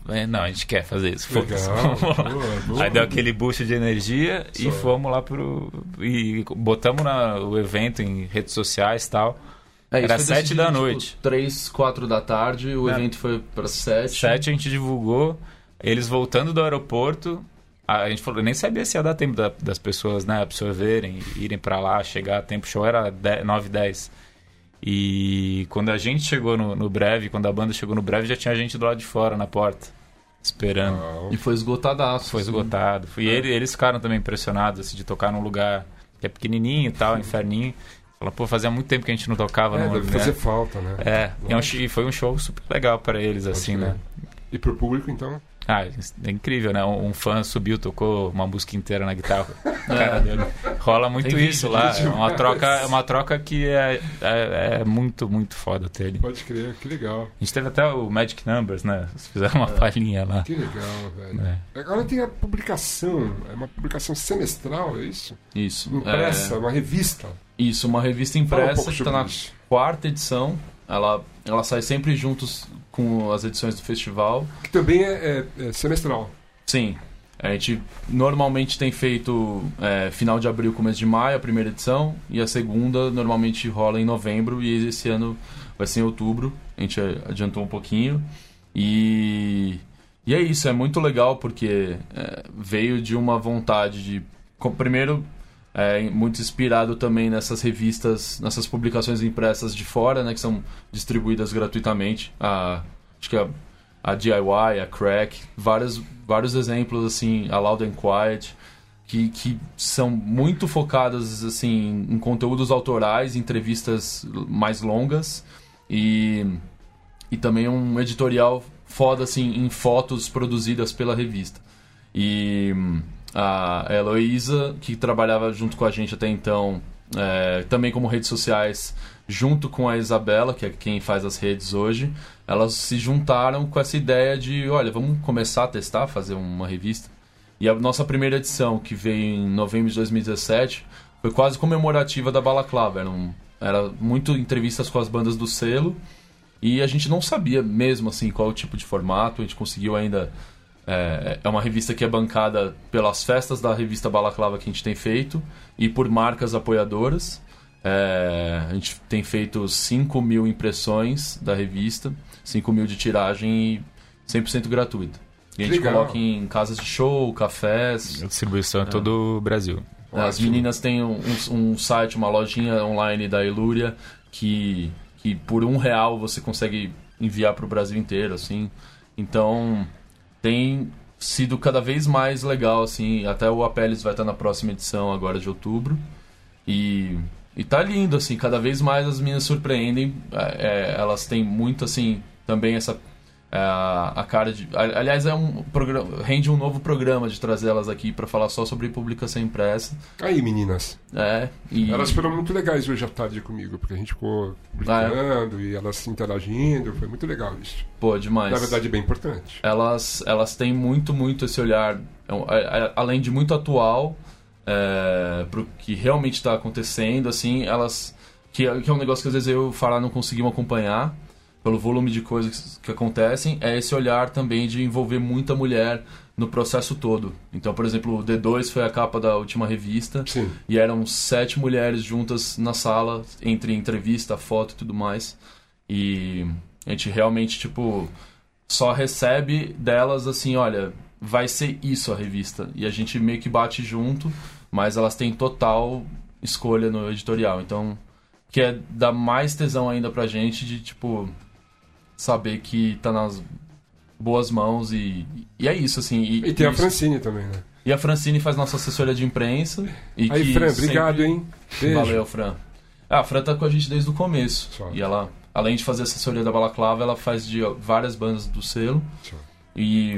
É, não, a gente quer fazer isso. Legal. (laughs) Boa, boa. Aí deu aquele boost de energia e Só. fomos lá pro. E botamos na- o evento em redes sociais e tal. É, Era sete da tipo, noite. Três, quatro da tarde, o É. evento foi pra sete. Sete a gente divulgou, eles voltando do aeroporto. A gente falou, nem sabia se ia dar tempo da- das pessoas né, absorverem, irem pra lá, chegar a tempo. O show era 10, 9 10. E quando a gente chegou no, no breve, quando a banda chegou no breve, já tinha gente do lado de fora na porta, esperando. E foi esgotadaço. Foi esgotado. E ele- eles ficaram também impressionados assim, de tocar num lugar que é pequenininho e tal, inferninho. Fala, pô, fazia muito tempo que a gente não tocava É, no. deve né? fazer falta, né? É, e é e foi um show super legal para eles, assim, crer. né? E pro público, então? Ah, é incrível, né? Um um fã subiu, tocou uma música inteira na guitarra. Dele. Rola muito Tem isso lá. É uma troca, é uma troca que é, é, é muito, muito foda ter ele. Pode crer, que legal. A gente teve até o Magic Numbers, né? Eles fizeram uma palhinha lá. Que legal, velho. É. Agora tem a publicação, é uma publicação semestral, é isso? Isso. Impressa, É, uma revista. isso, uma revista um impressa pouco que tá sobre na quarta edição. Ela, ela sai sempre juntos com as edições do festival. Que também é, é- é semestral. Sim. A gente normalmente tem feito é, final de abril, começo de maio, a primeira edição, e a segunda normalmente rola em novembro, e esse ano vai ser em outubro. A gente adiantou um pouquinho. E, e é isso, é muito legal porque é, veio de uma vontade de. com- Primeiro, é, muito inspirado também nessas revistas, nessas publicações impressas de fora, né, que são distribuídas gratuitamente. A, acho que a, a DIY, a Crack, vários, vários exemplos assim, a Loud and Quiet, que, que são muito focadas assim em conteúdos autorais, entrevistas mais longas e, e também um editorial foda assim em fotos produzidas pela revista. E a Heloísa, que trabalhava junto com a gente até então, é, também como redes sociais, junto com a Isabela, que é quem faz as redes hoje, elas se juntaram com essa ideia de, olha, vamos começar a testar, fazer uma revista. E a nossa primeira edição, que veio em novembro de 2017, foi quase comemorativa da Balaclava. Era, um, era muito entrevistas com as bandas do selo. E a gente não sabia mesmo assim qual o tipo de formato. A gente conseguiu ainda. É, é uma revista que é bancada pelas festas da revista Balaclava que a gente tem feito e por marcas apoiadoras. É, a gente tem feito 5 mil impressões da revista, 5 mil de tiragem e 100% gratuita. E a gente Legal. coloca em casas de show, cafés. A distribuição é todo o Brasil. As Ótimo. meninas têm um, um- um site, uma lojinha online da Ilúria que, que por um real você consegue enviar para o Brasil inteiro, assim. Então tem sido cada vez mais legal, assim. Até o Apeles vai estar na próxima edição agora de outubro e e tá lindo, assim. Cada vez mais as meninas surpreendem. É, é, elas têm muito, assim, também essa a cara de. Aliás, é um programa, rende um novo programa de trazer elas aqui para falar só sobre publicação impressa. Aí, meninas. É, e Elas foram muito legais hoje à tarde comigo, porque a gente ficou Ah, é? brincando e elas se interagindo. Foi muito legal isso. pô, demais. Na verdade, é bem importante. elas, elas têm muito, muito esse olhar, é é- é- além de muito atual, é, pro que realmente está acontecendo, assim, elas. Que, é- que é um negócio que às vezes eu o Fará não conseguimos acompanhar, pelo volume de coisas que acontecem, é esse olhar também de envolver muita mulher no processo todo. Então, por exemplo, o D2 foi a capa da última revista. Sim. E eram sete mulheres juntas na sala, entre entrevista, foto e tudo mais. E a gente realmente, tipo, só recebe delas assim, olha, vai ser isso a revista. E a gente meio que bate junto, mas elas têm total escolha no editorial. Então, que é dar mais tesão ainda pra gente de, tipo, saber que tá nas boas mãos e, e é isso, assim. E, E tem a isso- Francine também, né? e a Francine faz nossa assessoria de imprensa. E Aí, Fran, sempre- obrigado, hein? Beijo. Valeu, Fran. Ah, a Fran tá com a gente desde o começo. Só. E ela, além de fazer assessoria da Balaclava, ela faz de várias bandas do selo. Só. E,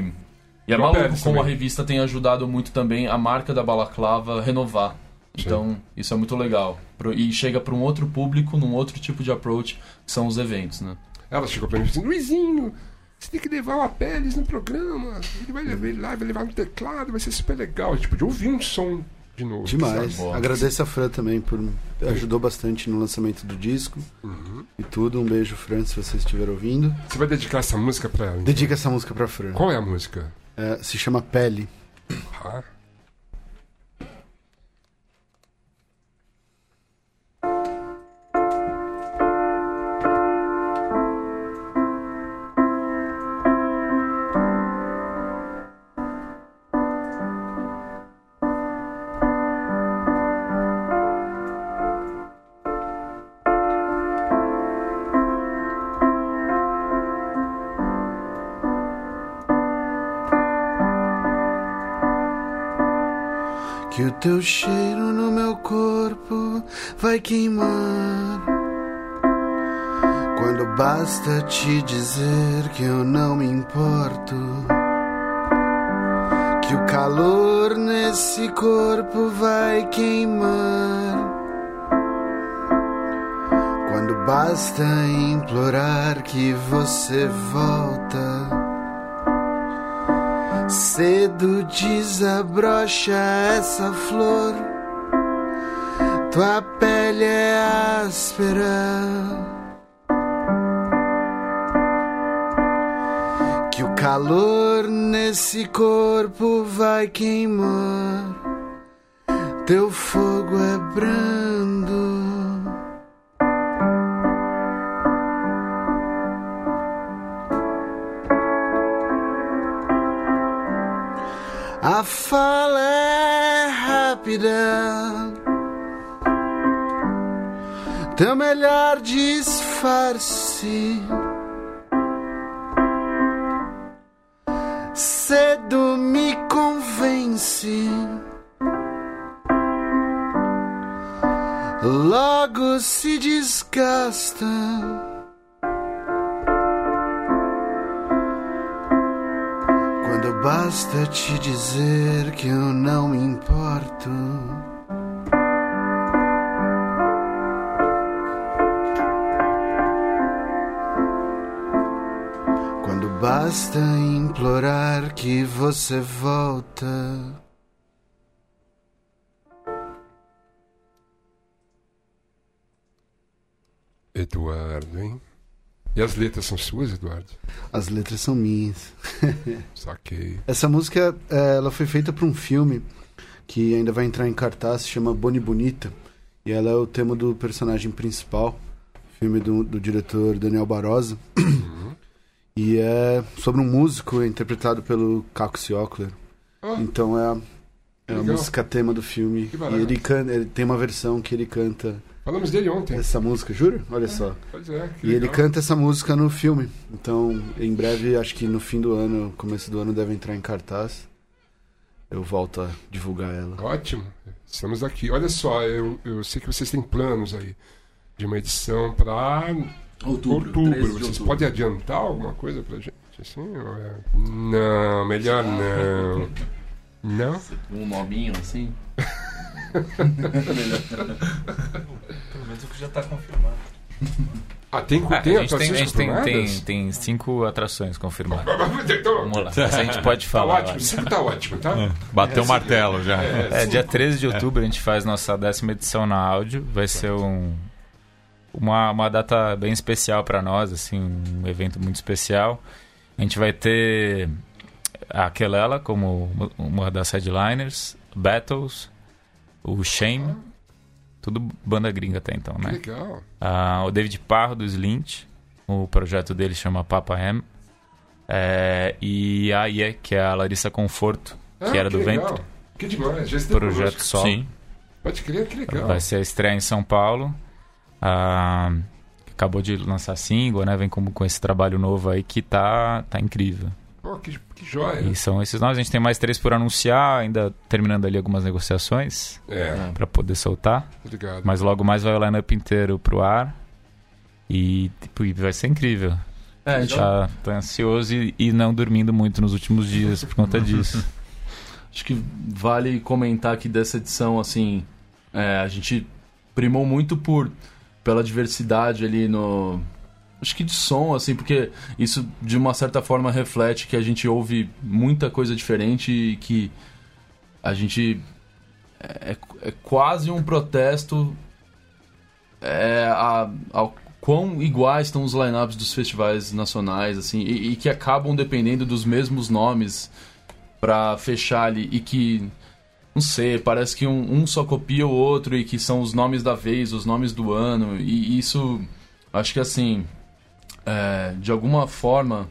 e é E maluco como a também. revista tem ajudado muito também a marca da Balaclava a renovar. Então, isso é muito legal. E chega para um outro público, num outro tipo de approach, que são os eventos, né? Ela chegou pra mim e disse: Luizinho, você tem que levar o Apeles no programa. Ele vai levar ele lá, vai levar no teclado, vai ser super legal. A gente podia ouvir um som de novo. Demais. Agradeço a Fran também por ajudou bastante no lançamento do disco Uhum. e tudo. Um beijo, Fran, se você estiver ouvindo. Você vai dedicar essa música pra ela? então? Dedica essa música pra Fran. Qual é a música? É, se chama Pele. Ah. Teu cheiro no meu corpo vai queimar. Quando basta te dizer que eu não me importo. Que o calor nesse corpo vai queimar. Quando basta implorar que você volta. Cedo desabrocha essa flor. Tua pele é áspera. Que o calor nesse corpo vai queimar. Teu fogo é brando. Fala rápida. Teu melhor disfarce. Cedo me convence. Logo se desgasta. Basta te dizer que eu não me importo. Quando basta implorar que você volta. Eduardo, hein? E as letras são suas, Eduardo? As letras são minhas. (laughs) Saquei. Essa música eh, ela foi feita para um filme que ainda vai entrar em cartaz, se chama Boni Bonita. E ela é o tema do personagem principal, filme do, do diretor Daniel Barosa. e é sobre um músico interpretado pelo Caco Ciocler. Ah, Então é a, é a música tema do filme. E ele, canta, ele tem uma versão que ele canta Falamos dele ontem. essa música, juro? Olha só. Pois é, que E ele legal. canta essa música no filme. Então, em breve, acho que no fim do ano, começo do ano, deve entrar em cartaz. Eu volto a divulgar ela. Ótimo. Estamos aqui. Olha só, eu, eu sei que vocês têm planos aí de uma edição para outubro. 13 de Vocês outubro. podem adiantar alguma coisa pra gente? Assim, é- Não, melhor não. (laughs) Não? Um nominho assim. (laughs) Pelo menos o que já tá confirmado. Ah, tem, Ah, tem a gente, tem, a gente tem, tem, tem cinco atrações confirmadas. Então, Vamos lá. Essa a gente pode tá falar. eu ótimo, sempre tá ótimo, tá? Bateu o martelo já. É, dia 13 de outubro a gente faz nossa décima edição na áudio. Vai ser um, uma, uma data bem especial para nós, assim, um evento muito especial. A gente vai ter a Kelela como uma das headliners, Battles, o Shame, tudo banda gringa até então, Que né? legal. Ah, o David Parro do Slint, o projeto dele chama Papa M. É, e a IE, que é a Larissa Conforto, que Ah, era do legal. Vento, Que demais, já esteve projeto solo. Sim. Pode crer, que legal. Vai ser a estreia em São Paulo. Ah, acabou de lançar single, né? Vem com, com esse trabalho novo aí que tá, tá incrível. Pô, que, que joia. E são esses nós. A gente tem mais três por anunciar, ainda terminando ali algumas negociações É, pra poder soltar. obrigado. Mas logo mais vai o line-up inteiro pro ar. E tipo, vai ser incrível. É, a gente Tá, tá ansioso e, e não dormindo muito nos últimos dias por conta (laughs) disso. Acho que vale comentar que dessa edição, assim, é, a gente primou muito por pela diversidade ali no. Acho que de som, assim, porque isso de uma certa forma reflete que a gente ouve muita coisa diferente e que a gente. É, é quase um protesto é, a, ao quão iguais estão os lineups dos festivais nacionais, assim, e, e que acabam dependendo dos mesmos nomes pra fechar ali e que não sei, parece que um, um só copia o outro e que são os nomes da vez, os nomes do ano e isso acho que assim é, de alguma forma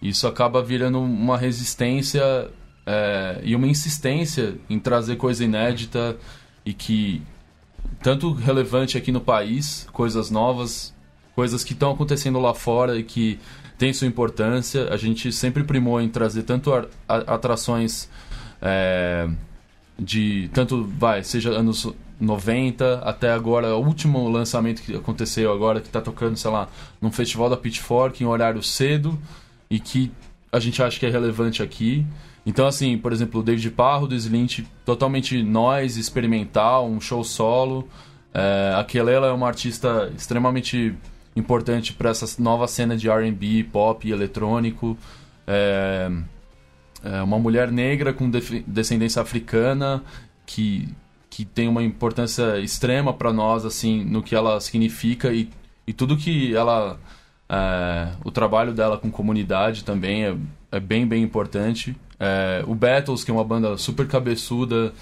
isso acaba virando uma resistência é, e uma insistência em trazer coisa inédita e que tanto relevante aqui no país, coisas novas, coisas que estão acontecendo lá fora e que tem sua importância. A gente sempre primou em trazer tanto atrações é, de tanto vai, seja anos 90 até agora, o último lançamento que aconteceu agora, que tá tocando, sei lá, num festival da Pitchfork em horário cedo e que a gente acha que é relevante aqui. Então, assim, por exemplo, o David Parro do Slint, totalmente noise, experimental, um show solo. É, a Kelela é uma artista extremamente importante para essa nova cena de R&B, pop e eletrônico. É, é uma mulher negra com descendência africana que, que tem uma importância extrema para nós assim no que ela significa e, e tudo que ela é, o trabalho dela com comunidade também é, é bem bem importante. É, o Battles que é uma banda super cabeçuda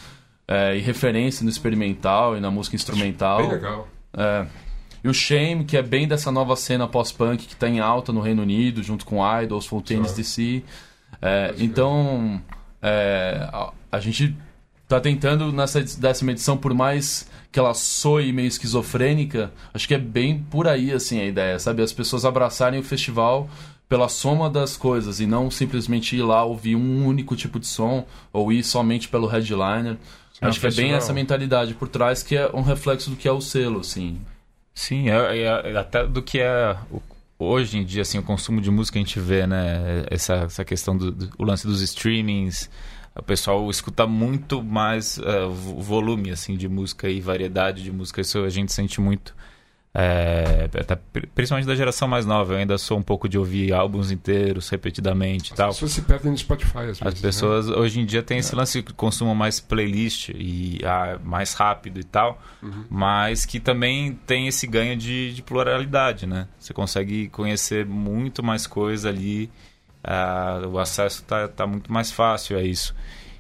é, e referência no experimental e na música instrumental. Bem legal. É, e o Shame, que é bem dessa nova cena pós-punk que está em alta no Reino Unido, junto com Idols, Fontaines DC. É, então, é, a, a, gente está tentando nessa décima edição, por mais que ela soe meio esquizofrênica, acho que é bem por aí assim a ideia, sabe? As pessoas abraçarem o festival pela soma das coisas e não simplesmente ir lá ouvir um único tipo de som ou ir somente pelo headliner. Sim, acho que é bem essa mentalidade por trás que é um reflexo do que é o selo, assim. Sim, é, é, até do que é o, hoje em dia assim o consumo de música a gente vê, né? Essa, essa questão do, do o lance dos streamings, o pessoal escuta muito mais uh, volume assim de música e variedade de música. Isso a gente sente muito. É, até, principalmente da geração mais nova, eu ainda sou um pouco de ouvir álbuns inteiros repetidamente As tal. As pessoas se perdem no Spotify às vezes. As pessoas né? hoje em dia têm esse é. lance que consumam mais playlist e ah, mais rápido e tal, uhum. mas que também tem esse ganho de, de, pluralidade, né? Você consegue conhecer muito mais coisa ali, ah, o acesso está tá muito mais fácil a isso.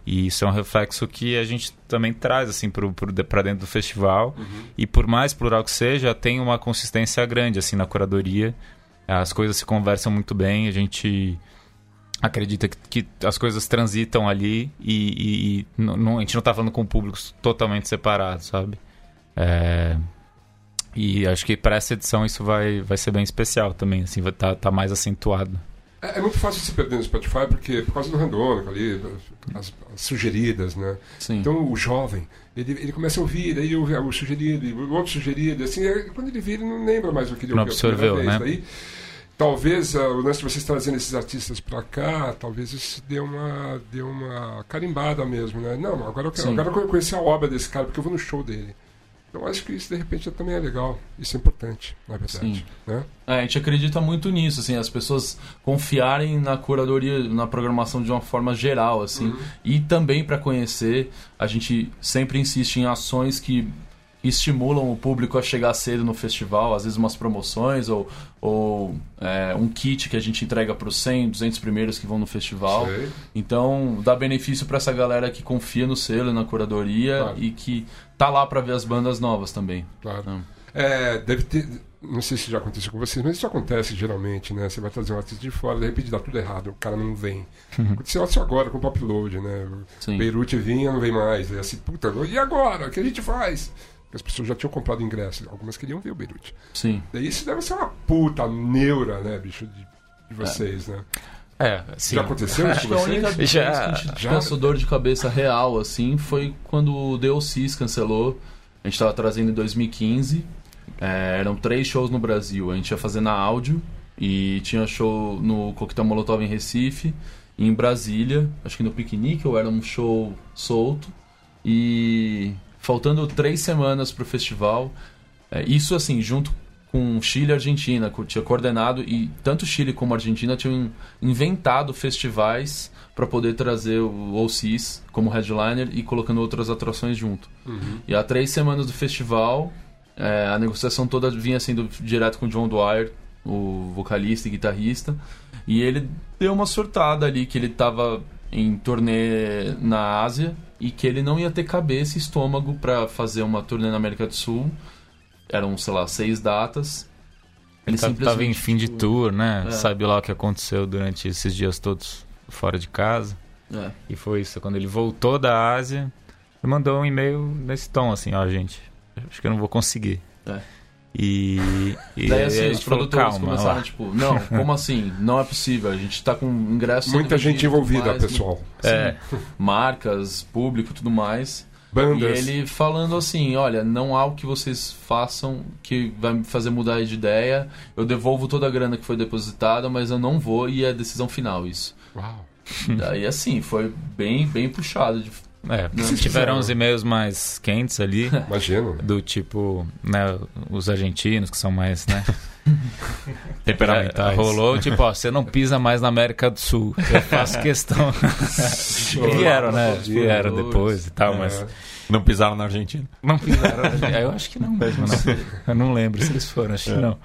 E isso é um reflexo que a gente também traz assim para dentro do festival. Uhum. E por mais plural que seja, tem uma consistência grande assim na curadoria. As coisas se conversam muito bem, a gente acredita que, que as coisas transitam ali e, e, e não, a gente não está falando com públicos totalmente separados, sabe? É, e acho que para essa edição isso vai, vai ser bem especial também, assim, vai estar tá, tá mais acentuado. É, é, muito fácil se perder no Spotify porque por causa do randômico ali, as, as, sugeridas, né? Sim. Então o jovem, ele, ele começa a ouvir, aí ouve o sugerido, o outro sugerido, assim, é, quando ele vê, ele não lembra mais o que ele ouviu. Não absorveu, né? Daí, talvez uh, o lance de vocês trazendo esses artistas para cá, talvez isso dê uma, dê uma carimbada mesmo, né? Não, agora eu quero, agora eu quero conhecer a obra desse cara, porque eu vou no show dele. Eu acho que isso de repente também é legal. Isso é importante, na verdade. Né? É, a gente acredita muito nisso, assim, as pessoas confiarem na curadoria, na programação de uma forma geral, assim. Uhum. E também para conhecer, a gente sempre insiste em ações que estimulam o público a chegar cedo no festival, às vezes umas promoções ou, ou é, um kit que a gente entrega para os 100, 200 primeiros que vão no festival. Sei. Então, dá benefício para essa galera que confia no selo, na curadoria claro. e que tá lá para ver as bandas novas também. Claro. Então. É, deve ter. Não sei se já aconteceu com vocês, mas isso acontece geralmente, né? Você vai trazer um artista de fora, de repente dá tudo errado, o cara não vem. Aconteceu isso agora com o Pop Load, né? Sim. Beirute vinha, não vem mais. É assim, puta, e agora? O que a gente faz? As pessoas já tinham comprado ingresso, algumas queriam ver o Beirute. Sim. Daí isso deve ser uma puta neura, né, bicho, de, de vocês, é. né? É, sim. Já aconteceu isso Acho que a única vez já... que a gente descansou dor de cabeça real, assim, foi quando o DLCs cancelou. A gente estava trazendo em 2015. É, eram três shows no Brasil. A gente ia fazer na áudio e tinha show no Coquetel Molotov em Recife e em Brasília. Acho que no Piquenique ou era um show solto. E faltando três semanas para o festival. É, isso, assim, junto com Chile e Argentina, tinha coordenado, e tanto Chile como Argentina tinham inventado festivais para poder trazer o OCs como headliner e colocando outras atrações junto. Uhum. E há três semanas do festival, é, a negociação toda vinha sendo direto com o John Dwyer, o vocalista e guitarrista, e ele deu uma surtada ali que ele estava em turnê na Ásia e que ele não ia ter cabeça e estômago para fazer uma turnê na América do Sul. Eram, sei lá, seis datas. Ele tá, tava em fim de tour, né? É. Sabe lá o que aconteceu durante esses dias todos fora de casa. É. E foi isso. Quando ele voltou da Ásia, ele mandou um e-mail nesse tom, assim, ó, gente, acho que eu não vou conseguir. É. E, e Daí assim, os falou, produtores calma, começaram, lá. tipo, não, como assim? Não é possível, a gente tá com ingresso Muita gente vendido, envolvida, mais, pessoal. É, Marcas, público, tudo mais. E Bandas. ele falando assim, olha, não há o que vocês façam que vai me fazer mudar de ideia. Eu devolvo toda a grana que foi depositada, mas eu não vou e é a decisão final isso. Uau. Daí assim, foi bem, bem puxado. de- É, tiveram uns e-mails mais quentes ali, Imagino. do tipo, né, os argentinos que são mais, né? (laughs) temperamentais. É, rolou, tipo, ó, você não pisa mais na América do Sul. Eu faço questão. (laughs) Vieram, né? Vieram depois e tal, mas Não pisaram na Argentina. não pisaram. Eu acho que não mesmo, não. Eu não lembro se eles foram, acho que não.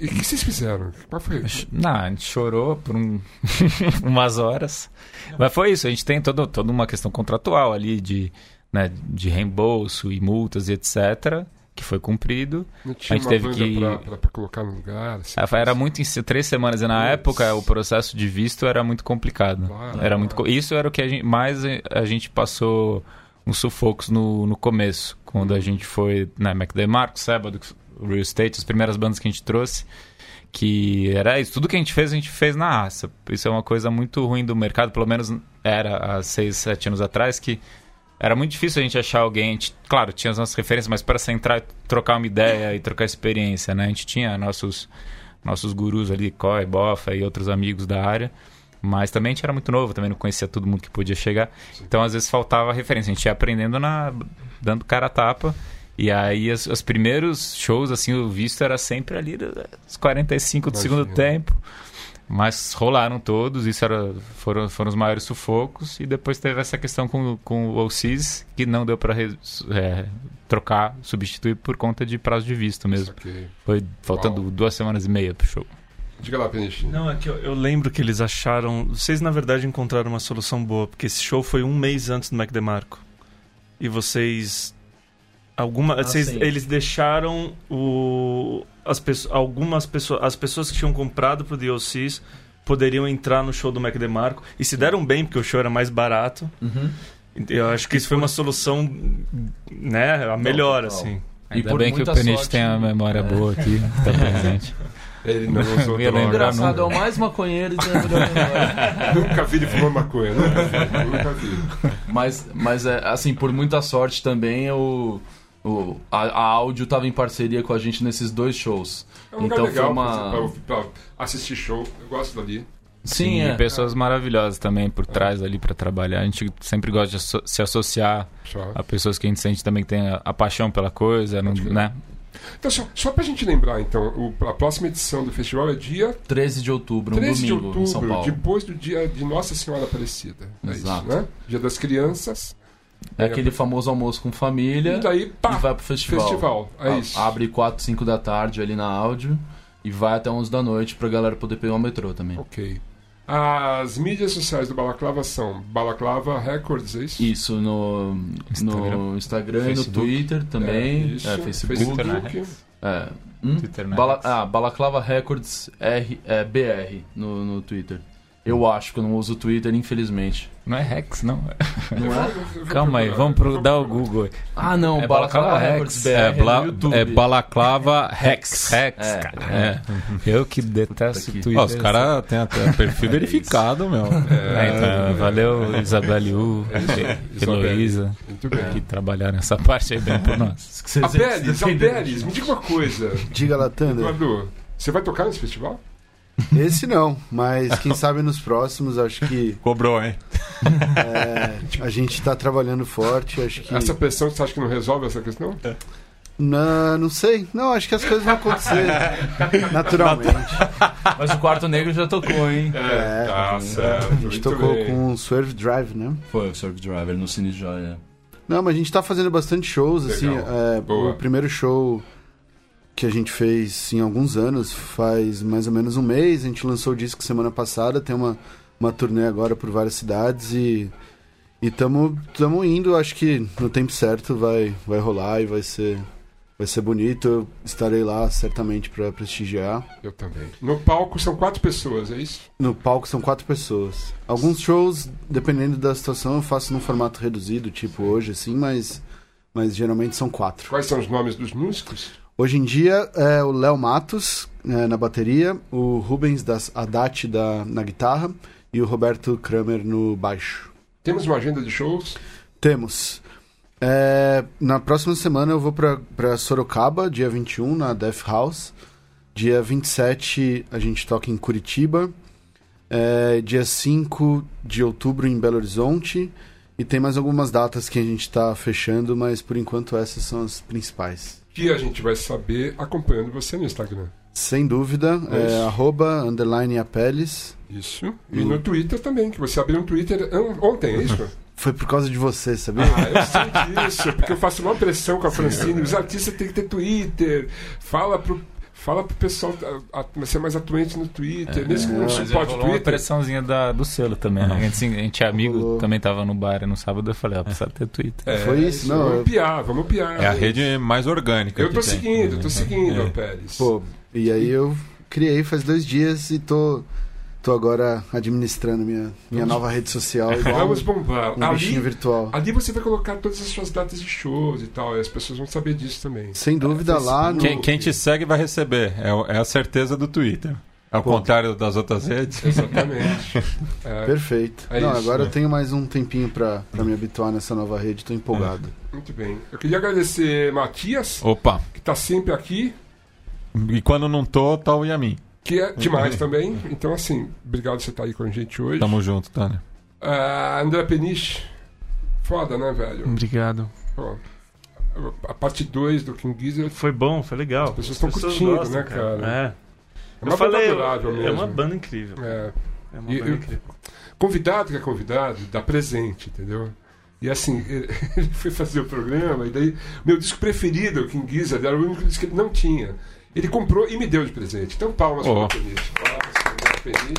E o que vocês fizeram? Qual foi? Não, a gente chorou por um- (laughs) umas horas. Mas foi isso, a gente tem todo, toda uma questão contratual ali de, né, de reembolso e multas e etc. Que foi cumprido. Não tinha A gente uma teve que- pra, pra- pra colocar no lugar? assim? Ah, Era muito em três semanas e na época o processo de visto era muito complicado. Claro. Era muito co- isso era o que a gente, mais a gente passou uns sufocos no, no começo, quando a gente foi na Mac DeMarco, Sábado, Real Estate, as primeiras bandas que a gente trouxe, que era isso, tudo que a gente fez, a gente fez na raça. Isso é uma coisa muito ruim do mercado, pelo menos era há seis, sete anos atrás, que era muito difícil a gente achar alguém. Gente, claro, tinha as nossas referências, mas para sentar e trocar uma ideia e trocar experiência, né? A gente tinha nossos, nossos gurus ali, Coy, Bofa e outros amigos da área. Mas também a gente era muito novo, também não conhecia todo mundo que podia chegar. Então, às vezes, faltava referência. A gente ia aprendendo na, dando cara a tapa. E aí, os, os primeiros shows, assim, o visto era sempre ali dos 45 do segundo tempo. Mas rolaram todos, isso era, foram, foram os maiores sufocos. E depois teve essa questão com, com o OCs, que não deu para trocar, substituir por conta de prazo de visto mesmo. Foi faltando Uau. duas semanas e meia pro show. Diga lá, Peniche. Não, é que eu, eu lembro que eles acharam. Vocês, na verdade, encontraram uma solução boa, porque esse show foi um mês antes do Mac DeMarco. E vocês. Alguma, Ah, vocês, eles deixaram o, as pessoas, algumas pessoas, as pessoas que tinham comprado pro DLCs poderiam entrar no show do Mac DeMarco e se deram bem porque o show era mais barato. Uhum. Eu acho que isso foi uma solução, né, a melhor total. assim. E Ainda por bem que o Penite sorte- tem a memória É. boa aqui, tá presente. (laughs) Ele não usou droga. Engraçado, é nunca. o mais maconheiro de. (laughs) Nunca vi ele fumando maconha. Nunca vi. Nunca vi. Mas, mas é, assim, por muita sorte também, o, o, a, a áudio tava em parceria com a gente nesses dois shows. É um lugar Então legal foi uma- pra, pra- pra assistir show. Eu gosto dali. Sim, e é. pessoas maravilhosas também por trás ali pra trabalhar. A gente sempre gosta de asso- se associar Só. a pessoas que a gente sente também que tem a, a paixão pela coisa, não- né? Então, só, só pra gente lembrar, então, o- a próxima edição do festival é dia 13 de outubro, um 13 de domingo em São outubro, Paulo. depois do dia de Nossa Senhora Aparecida. É Exato. isso, né? Dia das Crianças. É aquele famoso almoço com família E daí, pá, e vai pro festival. festival. É A- isso. Abre 4, 5 da tarde ali na áudio e vai até 11 da noite pra galera poder pegar o metrô também. Ok. As mídias sociais do Balaclava são Balaclava Records, é isso? Isso no Instagram. no Instagram e no Facebook. Twitter também. isso. É, Facebook. Facebook, né? É. Hum? Twitter, né? Bala- ah, Balaclava Records R, é, BR no, no Twitter. Eu acho que eu não uso o Twitter, infelizmente. Não é Rex, não. Não é? (laughs) Calma aí, vamos pro, dar o Google. Ah, não, É Balaclava Balaclava BR Rex. É, bla- é Balaclava Rex. Rex, É, cara. É. Eu que detesto o Twitter. Ó, os caras têm até (laughs) perfil verificado, meu. É, então, valeu, Isabelle U, Heloísa, Muito bem. que trabalharam nessa parte aí bem por nós. A Belis, a vocês- Belis, me diga uma coisa. Diga lá, Thunder. Eduardo, você vai tocar nesse festival? Esse não, mas quem sabe nos próximos, acho que Cobrou, hein? é, a gente tá trabalhando forte, acho que... Essa pressão, você acha que não resolve essa questão? Não, não sei, não, acho que as coisas vão acontecer (laughs) naturalmente. Mas o Quarto Negro já tocou, hein? É, tá certo. A gente muito tocou bem. com o Swerve Drive, né? Foi o Surf Driver no Cine Joia. Não, mas a gente tá fazendo bastante shows, assim. Legal. é, Boa. o primeiro show que a gente fez em alguns anos, faz mais ou menos um mês. A gente lançou o disco semana passada, tem uma, uma turnê agora por várias cidades e. E tamo, tamo indo, acho que no tempo certo vai, vai rolar e vai ser, vai ser bonito. Eu estarei lá certamente para prestigiar. Eu também. No palco são quatro pessoas, é isso? No palco são quatro pessoas. Alguns shows, dependendo da situação, eu faço num formato reduzido, tipo hoje, assim, mas, mas geralmente são quatro. Quais são os nomes dos músicos? Hoje em dia é o Léo Matos é, na bateria, o Rubens das Haddad da, na guitarra e o Roberto Kramer no baixo. Temos uma agenda de shows? Temos. É, na próxima semana eu vou para Sorocaba, dia 21, na Death House. Dia 27 a gente toca em Curitiba. É, dia 5 de outubro em Belo Horizonte. E tem mais algumas datas que a gente está fechando, mas por enquanto essas são as principais. Que a gente vai saber acompanhando você no Instagram. Sem dúvida, é, Isso. arroba, underline apeles. Isso. E no Twitter também, que você abriu um Twitter ontem, é isso? (laughs) Foi por causa de você, sabia? Ah, eu sei disso, porque eu faço uma pressão com a Francine. Os artistas têm que ter Twitter. Fala pro, fala pro pessoal a- a- ser mais atuante no Twitter. Mesmo que não suporte uma Twitter. pressãozinha da, do selo também, né? A gente, a gente é amigo, Rolou. também tava no bar no sábado, eu falei, ó, precisa ter Twitter. É, Foi isso, não, Vamos eu- piar, vamos piar. É a rede mais orgânica. Eu que tô tem. seguindo, tô seguindo, É. ó, Pérez. Pô, e aí eu criei faz dois dias e tô, tô agora administrando minha, minha nova rede social igual Vamos um, bombar. um ali, bichinho virtual. ali você vai colocar todas as suas datas de shows e tal, e as pessoas vão saber disso também. Sem dúvida lá no... Quem, quem te segue vai receber. É, é a certeza do Twitter. Ao Pô. contrário das outras redes. Exatamente. (laughs) É, Perfeito. É Não, isso, agora né? eu tenho mais um tempinho pra, pra me habituar nessa nova rede, tô empolgado. muito bem. Eu queria agradecer Matias, Opa! que tá sempre aqui, E quando não tô, tá o Yamin. Que é demais também. Então, assim, obrigado por você estar aí com a gente hoje. Tamo junto, Tânia. Ah, André Peniche, foda, né, velho? Obrigado. Pô, a parte 2 do King Gizzard Foi bom, foi legal. As pessoas tão curtindo, né, cara? É. é Eu uma falei, banda adorável é mesmo. uma banda incrível. É. É uma E- banda eu- incrível. Convidado que é convidado, dá presente, entendeu? E assim, (laughs) ele foi fazer o programa, e daí, meu disco preferido, o King Gizzard, era o único disco que ele não tinha. Ele comprou e me deu de presente. Então, palmas Oh. para o Peniche. Palmas para o Peniche.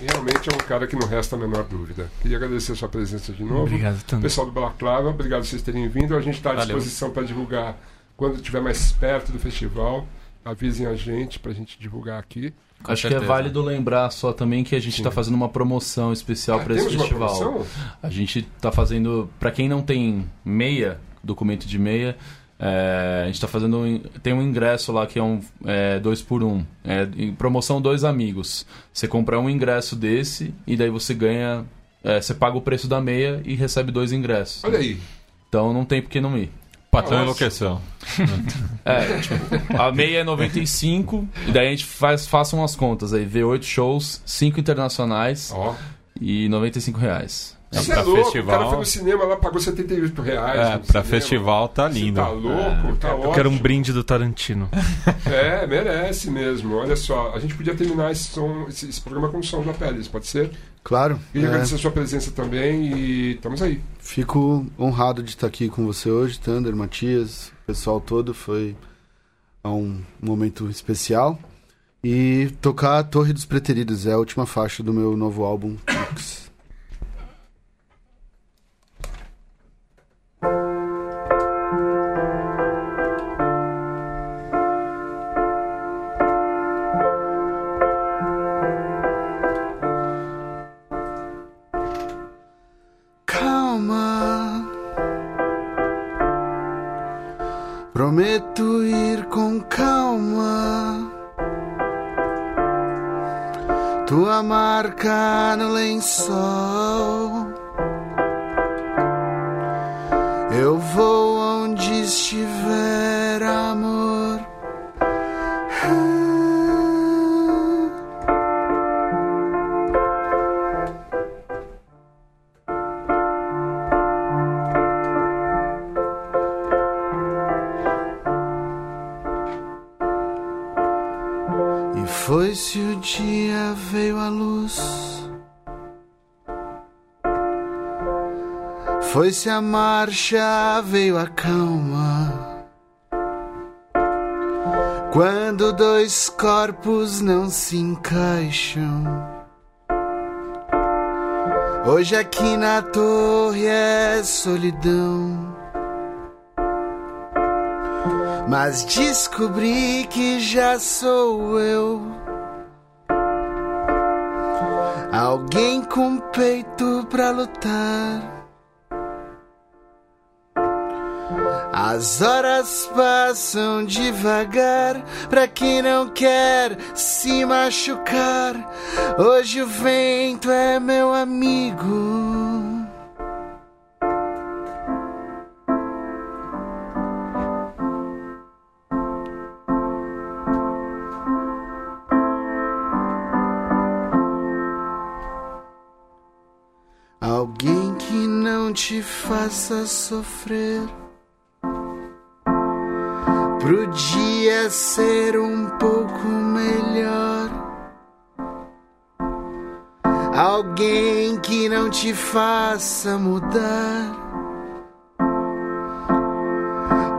E Realmente é um cara que não resta a menor dúvida. Queria agradecer a sua presença de novo. Obrigado, Tano. Pessoal do Balaclava, obrigado por vocês terem vindo. A gente está à Valeu. disposição para divulgar quando estiver mais perto do festival. Avisem a gente para a gente divulgar aqui. Com Acho que certeza. é válido lembrar só também que a gente está fazendo uma promoção especial Ah, para esse festival. promoção? A gente tá fazendo, Pra quem não tem meia, documento de meia, é, a gente tá fazendo, um- tem um ingresso lá que é um é, dois por um, é, promoção dois amigos. Você compra um ingresso desse e daí você ganha, é, você paga o preço da meia e recebe dois ingressos. Olha aí. Então não tem por que não ir. Patrão enlouqueceu. É, tipo, a meia é 95 e daí a gente faz, faça umas contas aí, vê oito shows, cinco internacionais Ó. e 95 reais. Você pra é louco, festival- o cara foi no cinema lá, pagou 78 reais. É, pra cinema. festival tá Você lindo. tá louco, tá ótimo. Eu quero um brinde do Tarantino. (laughs) É, merece mesmo. Olha só, a gente podia terminar esse, som, esse, esse programa com o som da Pérez, pode ser? Claro. Queria é, agradecer a sua presença também e estamos aí. Fico honrado de estar aqui com você hoje, Thunder, Matias, o pessoal todo. Foi um momento especial. E tocar a Torre dos Preteridos é a última faixa do meu novo álbum, foi-se o dia, veio a luz. Foi-se a marcha, veio a calma. Quando dois corpos não se encaixam. Hoje aqui na torre é solidão. Mas descobri que já sou eu. Alguém com peito pra lutar. As horas passam devagar pra quem não quer se machucar. Hoje o vento é meu amigo. Faça sofrer. Pro dia ser um pouco melhor. Alguém que não te faça mudar.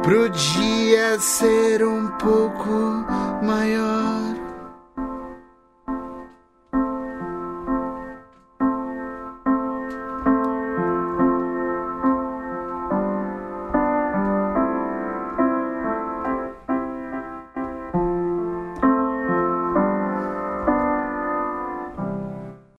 Pro dia ser um pouco